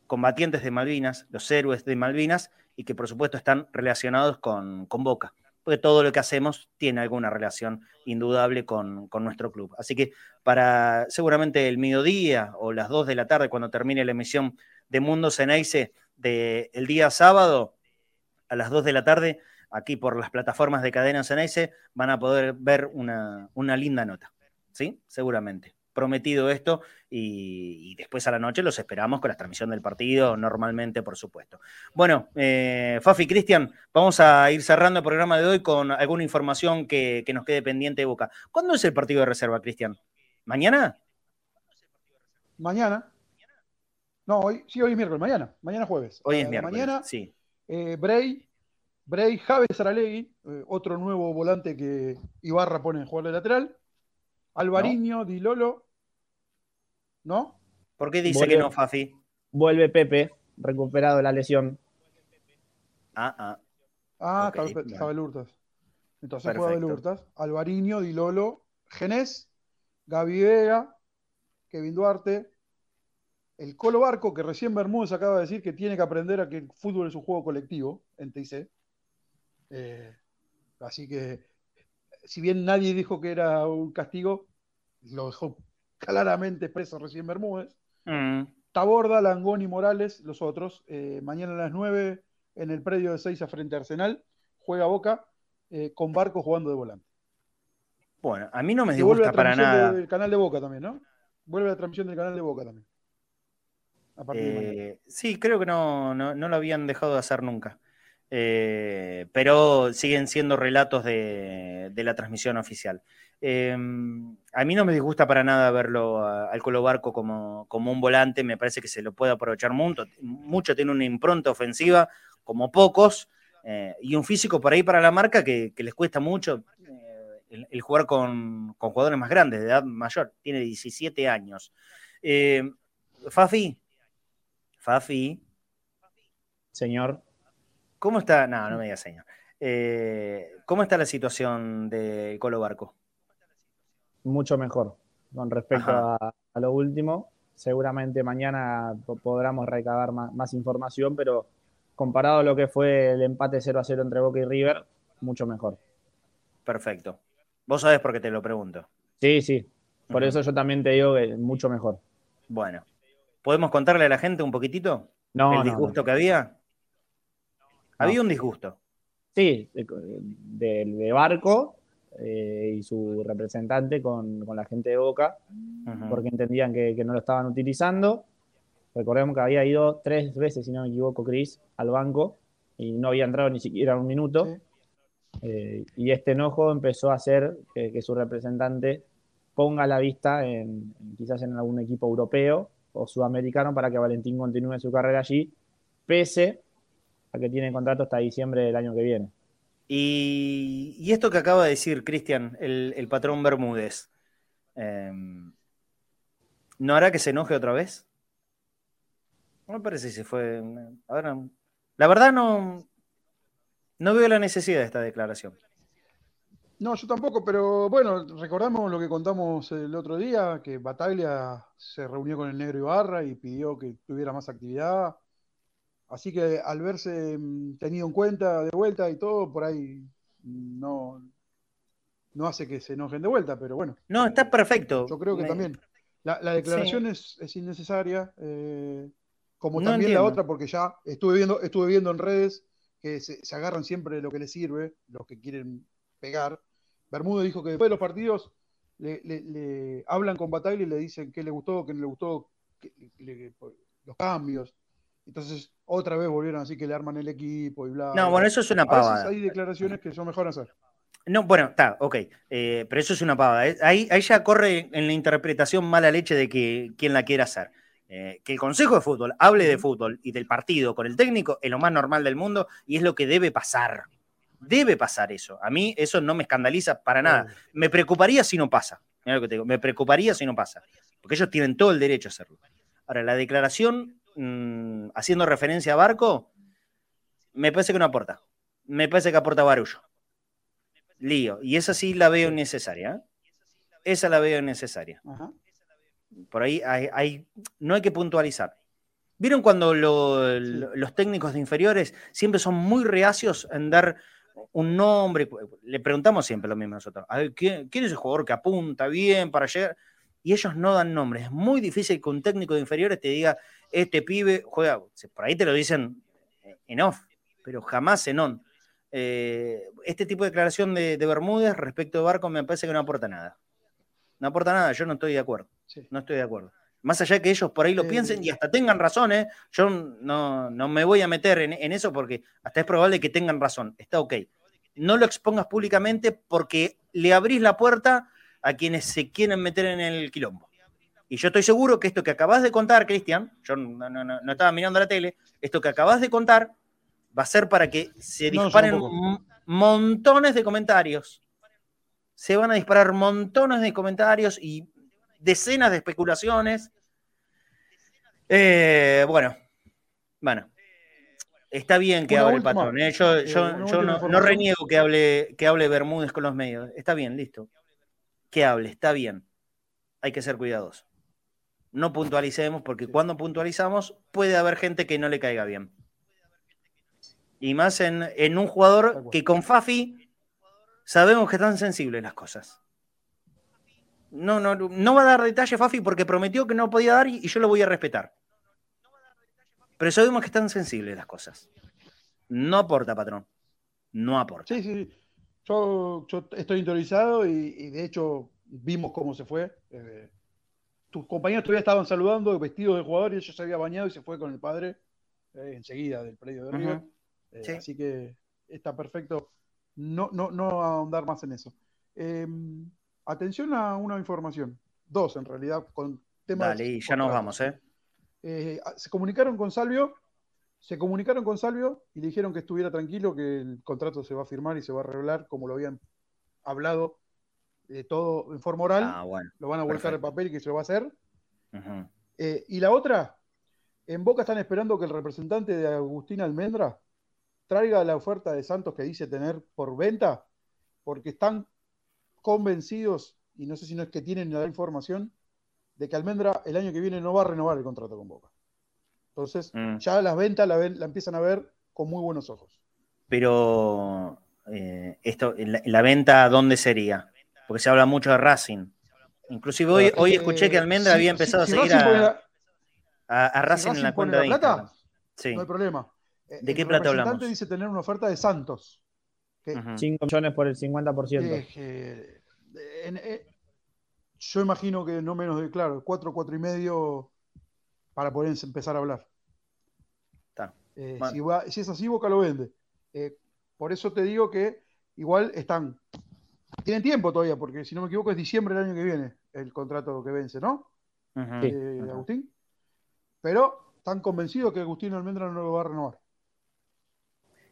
combatientes de Malvinas, los héroes de Malvinas, y que por supuesto están relacionados con, Boca, porque todo lo que hacemos tiene alguna relación indudable con, nuestro club. Así que para seguramente el mediodía o las 2 de la tarde, cuando termine la emisión de Mundo Ceneice del día sábado, a las 2 de la tarde, aquí por las plataformas de cadena Ceneice, van a poder ver una, linda nota. ¿Sí? Seguramente. Prometido esto y, después a la noche los esperamos con la transmisión del partido, normalmente, por supuesto. Bueno, eh, Fafi, Cristian, vamos a ir cerrando el programa de hoy con alguna información que, nos quede pendiente de boca. ¿Cuándo es el partido de reserva, Cristian? ¿Mañana? Mañana. No, hoy, sí, hoy es miércoles, mañana, mañana jueves. Hoy es miércoles, mañana, sí. Eh, Bray, Bray, Javes Aralegui, eh, otro nuevo volante que Ibarra pone en jugar de lateral. Alvariño, Di Lolo. ¿No? ¿Por qué dice que no, Fafi? Vuelve Pepe, recuperado de la lesión. Ah, ah. Ah, okay, Hurtas. Entonces juega Abel Hurtas. Alvariño, Di Lolo, Genés, Gaby Vega, Kevin Duarte, el Colo Barco, que recién Bermúdez acaba de decir que tiene que aprender a que el fútbol es un juego colectivo en TIC. Eh, así que, si bien nadie dijo que era un castigo, lo dejó claramente expreso recién Bermúdez. Mm. Taborda, Langón y Morales, los otros. Eh, mañana a las 9 en el predio de Seiza frente a Arsenal. Juega Boca eh, con Barco jugando de volante. Bueno, a mí no me disgusta para nada. El canal de Boca también, ¿no? Vuelve la transmisión del canal de Boca también. Eh, sí, creo que no, no, lo habían dejado de hacer nunca. Eh, pero siguen siendo relatos de, la transmisión oficial. Em, a mí no me disgusta para nada verlo al Colo Barco como, un volante, me parece que se lo puede aprovechar mucho, mucho tiene una impronta ofensiva como pocos, eh, y un físico por ahí para la marca que, les cuesta mucho el, jugar con, con, jugadores más grandes, de edad mayor, tiene 17 años. Fafi, Fafi. Señor. ¿Cómo está? No, no me digas señor. Eh, ¿Cómo está la situación de Colo Barco? Mucho mejor con respecto a, lo último. Seguramente mañana podremos recabar más, información, pero comparado a lo que fue el empate 0 a 0 entre Boca y River, mucho mejor. Perfecto. Vos sabés por qué te lo pregunto. Sí, sí. Por eso yo también te digo que mucho mejor. Bueno, ¿Podemos contarle a la gente un poquitito no, el disgusto que había? Había un disgusto. Sí, de, Barco eh, y su representante con, la gente de Boca, porque entendían que, no lo estaban utilizando. Recordemos que había ido tres veces, si no me equivoco, Chris, al banco y no había entrado ni siquiera un minuto. Eh, y este enojo empezó a hacer que, su representante ponga la vista en, quizás en algún equipo europeo o sudamericano para que Valentín continúe su carrera allí, pese a que tiene contrato hasta diciembre del año que viene. Y, esto que acaba de decir Cristian, el, patrón Bermúdez, em, ¿no hará que se enoje otra vez? No me parece si se fue. la verdad no, no veo la necesidad de esta declaración. No, yo tampoco, pero bueno, recordamos lo que contamos el otro día, que Bataglia se reunió con el negro Ibarra y pidió que tuviera más actividad. Así que al verse mm, tenido en cuenta de vuelta y todo, por ahí mm, no, no hace que se enojen de vuelta, pero bueno. No, está perfecto. Yo creo que también. La, declaración es, innecesaria, eh, como también la otra, porque ya estuve viendo, estuve viendo en redes que se, se agarran siempre de lo que les sirve, los que quieren pegar. Bermudo dijo que después de los partidos le, hablan con Bataglia y le dicen qué le gustó, qué no le gustó, los cambios. Entonces, otra vez volvieron así que le arman el equipo y bla. No, bueno, eso es una pavada. hay declaraciones que son mejor hacer. No, bueno, está, ok. Eh, pero eso es una pavada. Eh, ahí, ahí, ya corre en la interpretación mala leche de que quien la quiera hacer. Eh, que el Consejo de Fútbol hable de fútbol y del partido con el técnico es lo más normal del mundo y es lo que debe pasar. Debe pasar eso. A mí eso no me escandaliza para nada. Me preocuparía si no pasa. Mira lo que te digo. Me preocuparía si no pasa. Porque ellos tienen todo el derecho a hacerlo. Ahora, la declaración mm, haciendo referencia a Barco, me parece que no aporta. Me parece que aporta barullo. Lío. Y esa sí la veo necesaria. ¿eh? Esa la veo necesaria. Por ahí hay, no hay que puntualizar. ¿Vieron cuando los técnicos de inferiores siempre son muy reacios en dar un nombre, le preguntamos siempre lo mismo a nosotros, a ver, ¿quién, es el jugador que apunta bien para llegar? Y ellos no dan nombres. Es muy difícil que un técnico de inferiores te diga, este pibe juega, por ahí te lo dicen en off, pero jamás en on. Eh, este tipo de declaración de, Bermúdez respecto de Barco me parece que no aporta nada. No aporta nada, yo no estoy de acuerdo. No estoy de acuerdo. Más allá de que ellos por ahí lo eh, piensen y hasta tengan razón, ¿eh? yo no, me voy a meter en, en, eso porque hasta es probable que tengan razón. Está ok no lo expongas públicamente porque le abrís la puerta a quienes se quieren meter en el quilombo. Y yo estoy seguro que esto que acabas de contar, Cristian, yo no, estaba mirando la tele, esto que acabas de contar va a ser para que se disparen montones de comentarios. Se van a disparar montones de comentarios y decenas de especulaciones. Eh, bueno, bueno, está bien que hable el patrón. ¿eh? Yo, eh, no, reniego que hable, que hable Bermúdez con los medios. Está bien, listo. Que hable, está bien. Hay que ser cuidadosos. No puntualicemos porque cuando puntualizamos puede haber gente que no le caiga bien. Y más en, en un jugador que con Fafi sabemos que están sensibles las cosas. No, no, no va a dar detalle Fafi porque prometió que no podía dar y, yo lo voy a respetar. Pero sabemos que están sensibles las cosas. No aporta, patrón. No aporta. Sí, sí. Yo, yo estoy interiorizado y, de hecho vimos cómo se fue. Eh, tus compañeros todavía estaban saludando vestidos de jugador y ella se había bañado y se fue con el padre eh, enseguida del predio de River. Eh, así que está perfecto. No, no, no ahondar más en eso. Em, atención a una información. Dos, en realidad, con temas. Dale, ya nos vamos, ¿eh? ¿eh? Se comunicaron con Salvio. Se comunicaron con Salvio y le dijeron que estuviera tranquilo, que el contrato se va a firmar y se va a arreglar como lo habían hablado todo en forma oral. Ah, lo van a volcar el papel y que se lo va a hacer. Eh, y la otra, en Boca están esperando que el representante de Agustín Almendra traiga la oferta de Santos que dice tener por venta, porque están convencidos, y no sé si no es que tienen la información, de que Almendra el año que viene no va a renovar el contrato con Boca. Entonces, mm. ya las ventas la, la, empiezan a ver con muy buenos ojos. Pero, eh, esto, la, venta, ¿dónde sería? porque se habla mucho de Racing. Inclusive hoy, hoy escuché que Almendra había empezado a seguir a, a, Racing en la cuenta de plata, Sí. No hay problema. Eh, ¿De qué plata hablamos? El dice tener una oferta de Santos. 5 millones por el 50%. Eh, yo imagino que no menos de, claro, 4, 4 y medio para poder empezar a hablar. Eh, si, si, es así, Boca lo vende. por eso te digo que igual están tienen tiempo todavía, porque si no me equivoco es diciembre del año que viene el contrato que vence, ¿no? Eh, Agustín. Pero están convencidos que Agustín Almendra no lo va a renovar.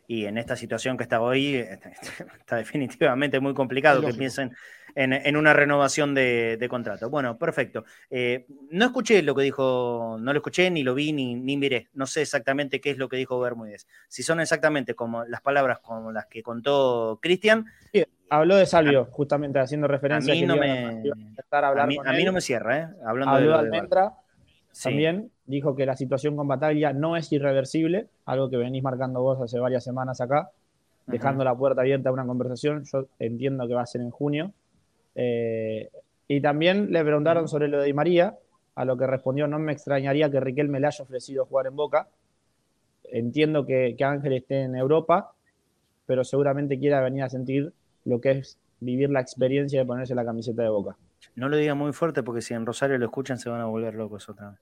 Y en esta situación que está hoy, está definitivamente muy complicado que piensen en, una renovación de, contrato. Bueno, perfecto. Eh, no escuché lo que dijo, no lo escuché, ni lo vi, ni, ni miré. No sé exactamente qué es lo que dijo Bermúdez. Si son exactamente como las palabras como las que contó Cristian, Habló de Salvio, justamente haciendo referencia a mí no me, a, mí, no me cierra, ¿eh? Hablando Habló de, También dijo que la situación con Bataglia no es irreversible, algo que venís marcando vos hace varias semanas acá, dejando la puerta abierta a una conversación. Yo entiendo que va a ser en junio. Eh, y también le preguntaron sobre lo de Di María, a lo que respondió: No me extrañaría que Riquelme le haya ofrecido jugar en Boca. Entiendo que, que Ángel esté en Europa, pero seguramente quiera venir a sentir lo que es vivir la experiencia de ponerse la camiseta de boca. No lo diga muy fuerte porque si en Rosario lo escuchan se van a volver locos otra vez.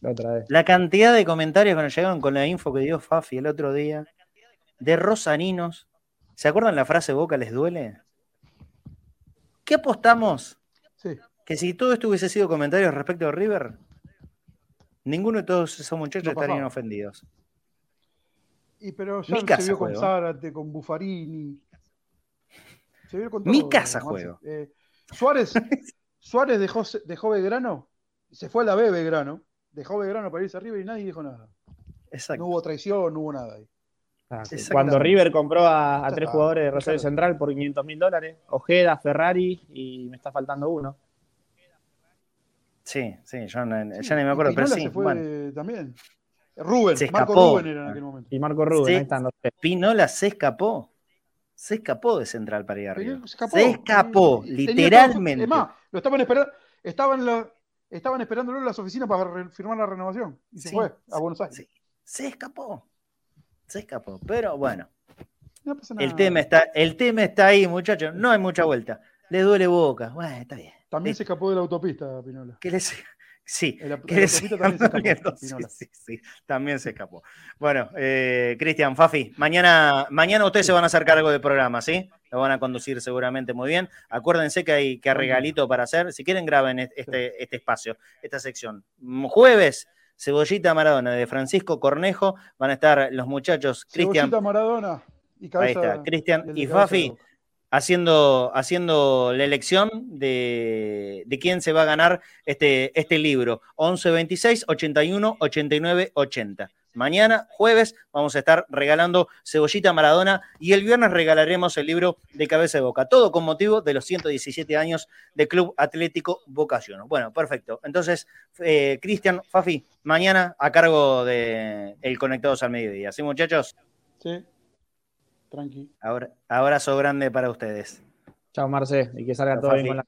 La otra vez. La cantidad de comentarios que nos llegaron con la info que dio Fafi el otro día, de rosaninos. ¿Se acuerdan la frase Boca les duele? ¿Qué apostamos? Sí. Que si todo esto hubiese sido comentarios respecto a River, ninguno de todos esos muchachos estarían ofendidos. Y pero ya se vio con Zárate, con Buffarini, mi casa juego. Eh, Suárez, Suárez dejó, dejó Belgrano, se fue a la B Belgrano, dejó Belgrano para irse arriba y nadie dijo nada. Exacto. No hubo traición, no hubo nada ahí. Ah, cuando River compró a, tres jugadores de Rosario Central por 500 mil dólares, Ojeda, Ferrari y me está faltando uno. Sí, sí, yo no, ya ni me acuerdo, pero sí. Se fue también. Rubén, se Marco Rubén era en aquel momento. Y Marco Rubén, ahí están los tres. Pinola se escapó se escapó de Central para ir arriba. Se escapó, literalmente. Es más, lo estaban esperando, estaban, estaban esperándolo en las oficinas para firmar la renovación. Y se fue a Buenos Aires. Se escapó. Se escapó. Pero bueno. el, tema está, el tema está ahí, muchachos. No hay mucha vuelta. Le duele boca. Bueno, está bien. También se escapó de la autopista, Pinola. Que, les, Sí, también, sí, sí, también se escapó. Bueno, eh, Cristian, Fafi, mañana, mañana ustedes se van a hacer cargo del programa, ¿sí? Lo van a conducir seguramente muy bien. Acuérdense que hay, que regalito para hacer. Si quieren, graben este, este espacio, esta sección. Jueves, Cebollita Maradona de Francisco Cornejo. Van a estar los muchachos Cristian. Cebollita Maradona y Ahí está, Cristian y Fafi haciendo, haciendo la elección de, de, quién se va a ganar este, este libro. 11 26 81 89 80. Mañana, jueves, vamos a estar regalando Cebollita Maradona y el viernes regalaremos el libro de Cabeza de Boca. Todo con motivo de los 117 años de Club Atlético Vocación. Bueno, perfecto. Entonces, eh, Cristian, Fafi, mañana a cargo de El Conectados al Mediodía. ¿Sí, muchachos? Sí. Tranqui. Ahora, abrazo grande para ustedes. Chao, Marce, y que salga todo bien con la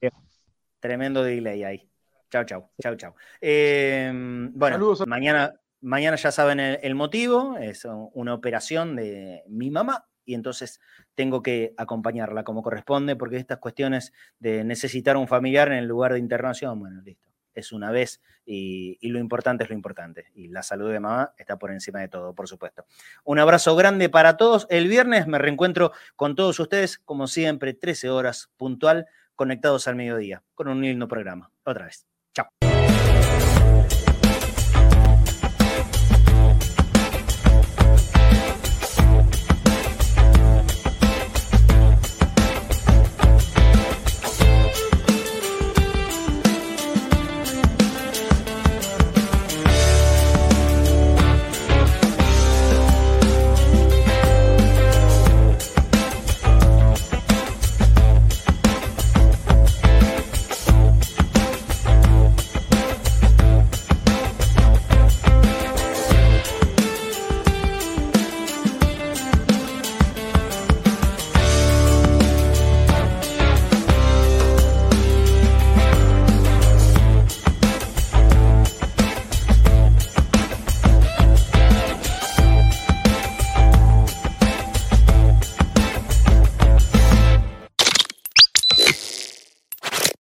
Tremendo delay ahí. Chao, chao, chao, chao. Eh, bueno, mañana, mañana ya saben el, motivo, es una operación de mi mamá y entonces tengo que acompañarla como corresponde porque estas cuestiones de necesitar un familiar en el lugar de internación, bueno, listo es una vez y, lo importante es lo importante. Y la salud de mamá está por encima de todo, por supuesto. Un abrazo grande para todos. El viernes me reencuentro con todos ustedes, como siempre, 13 horas puntual, conectados al mediodía, con un lindo programa. Otra vez.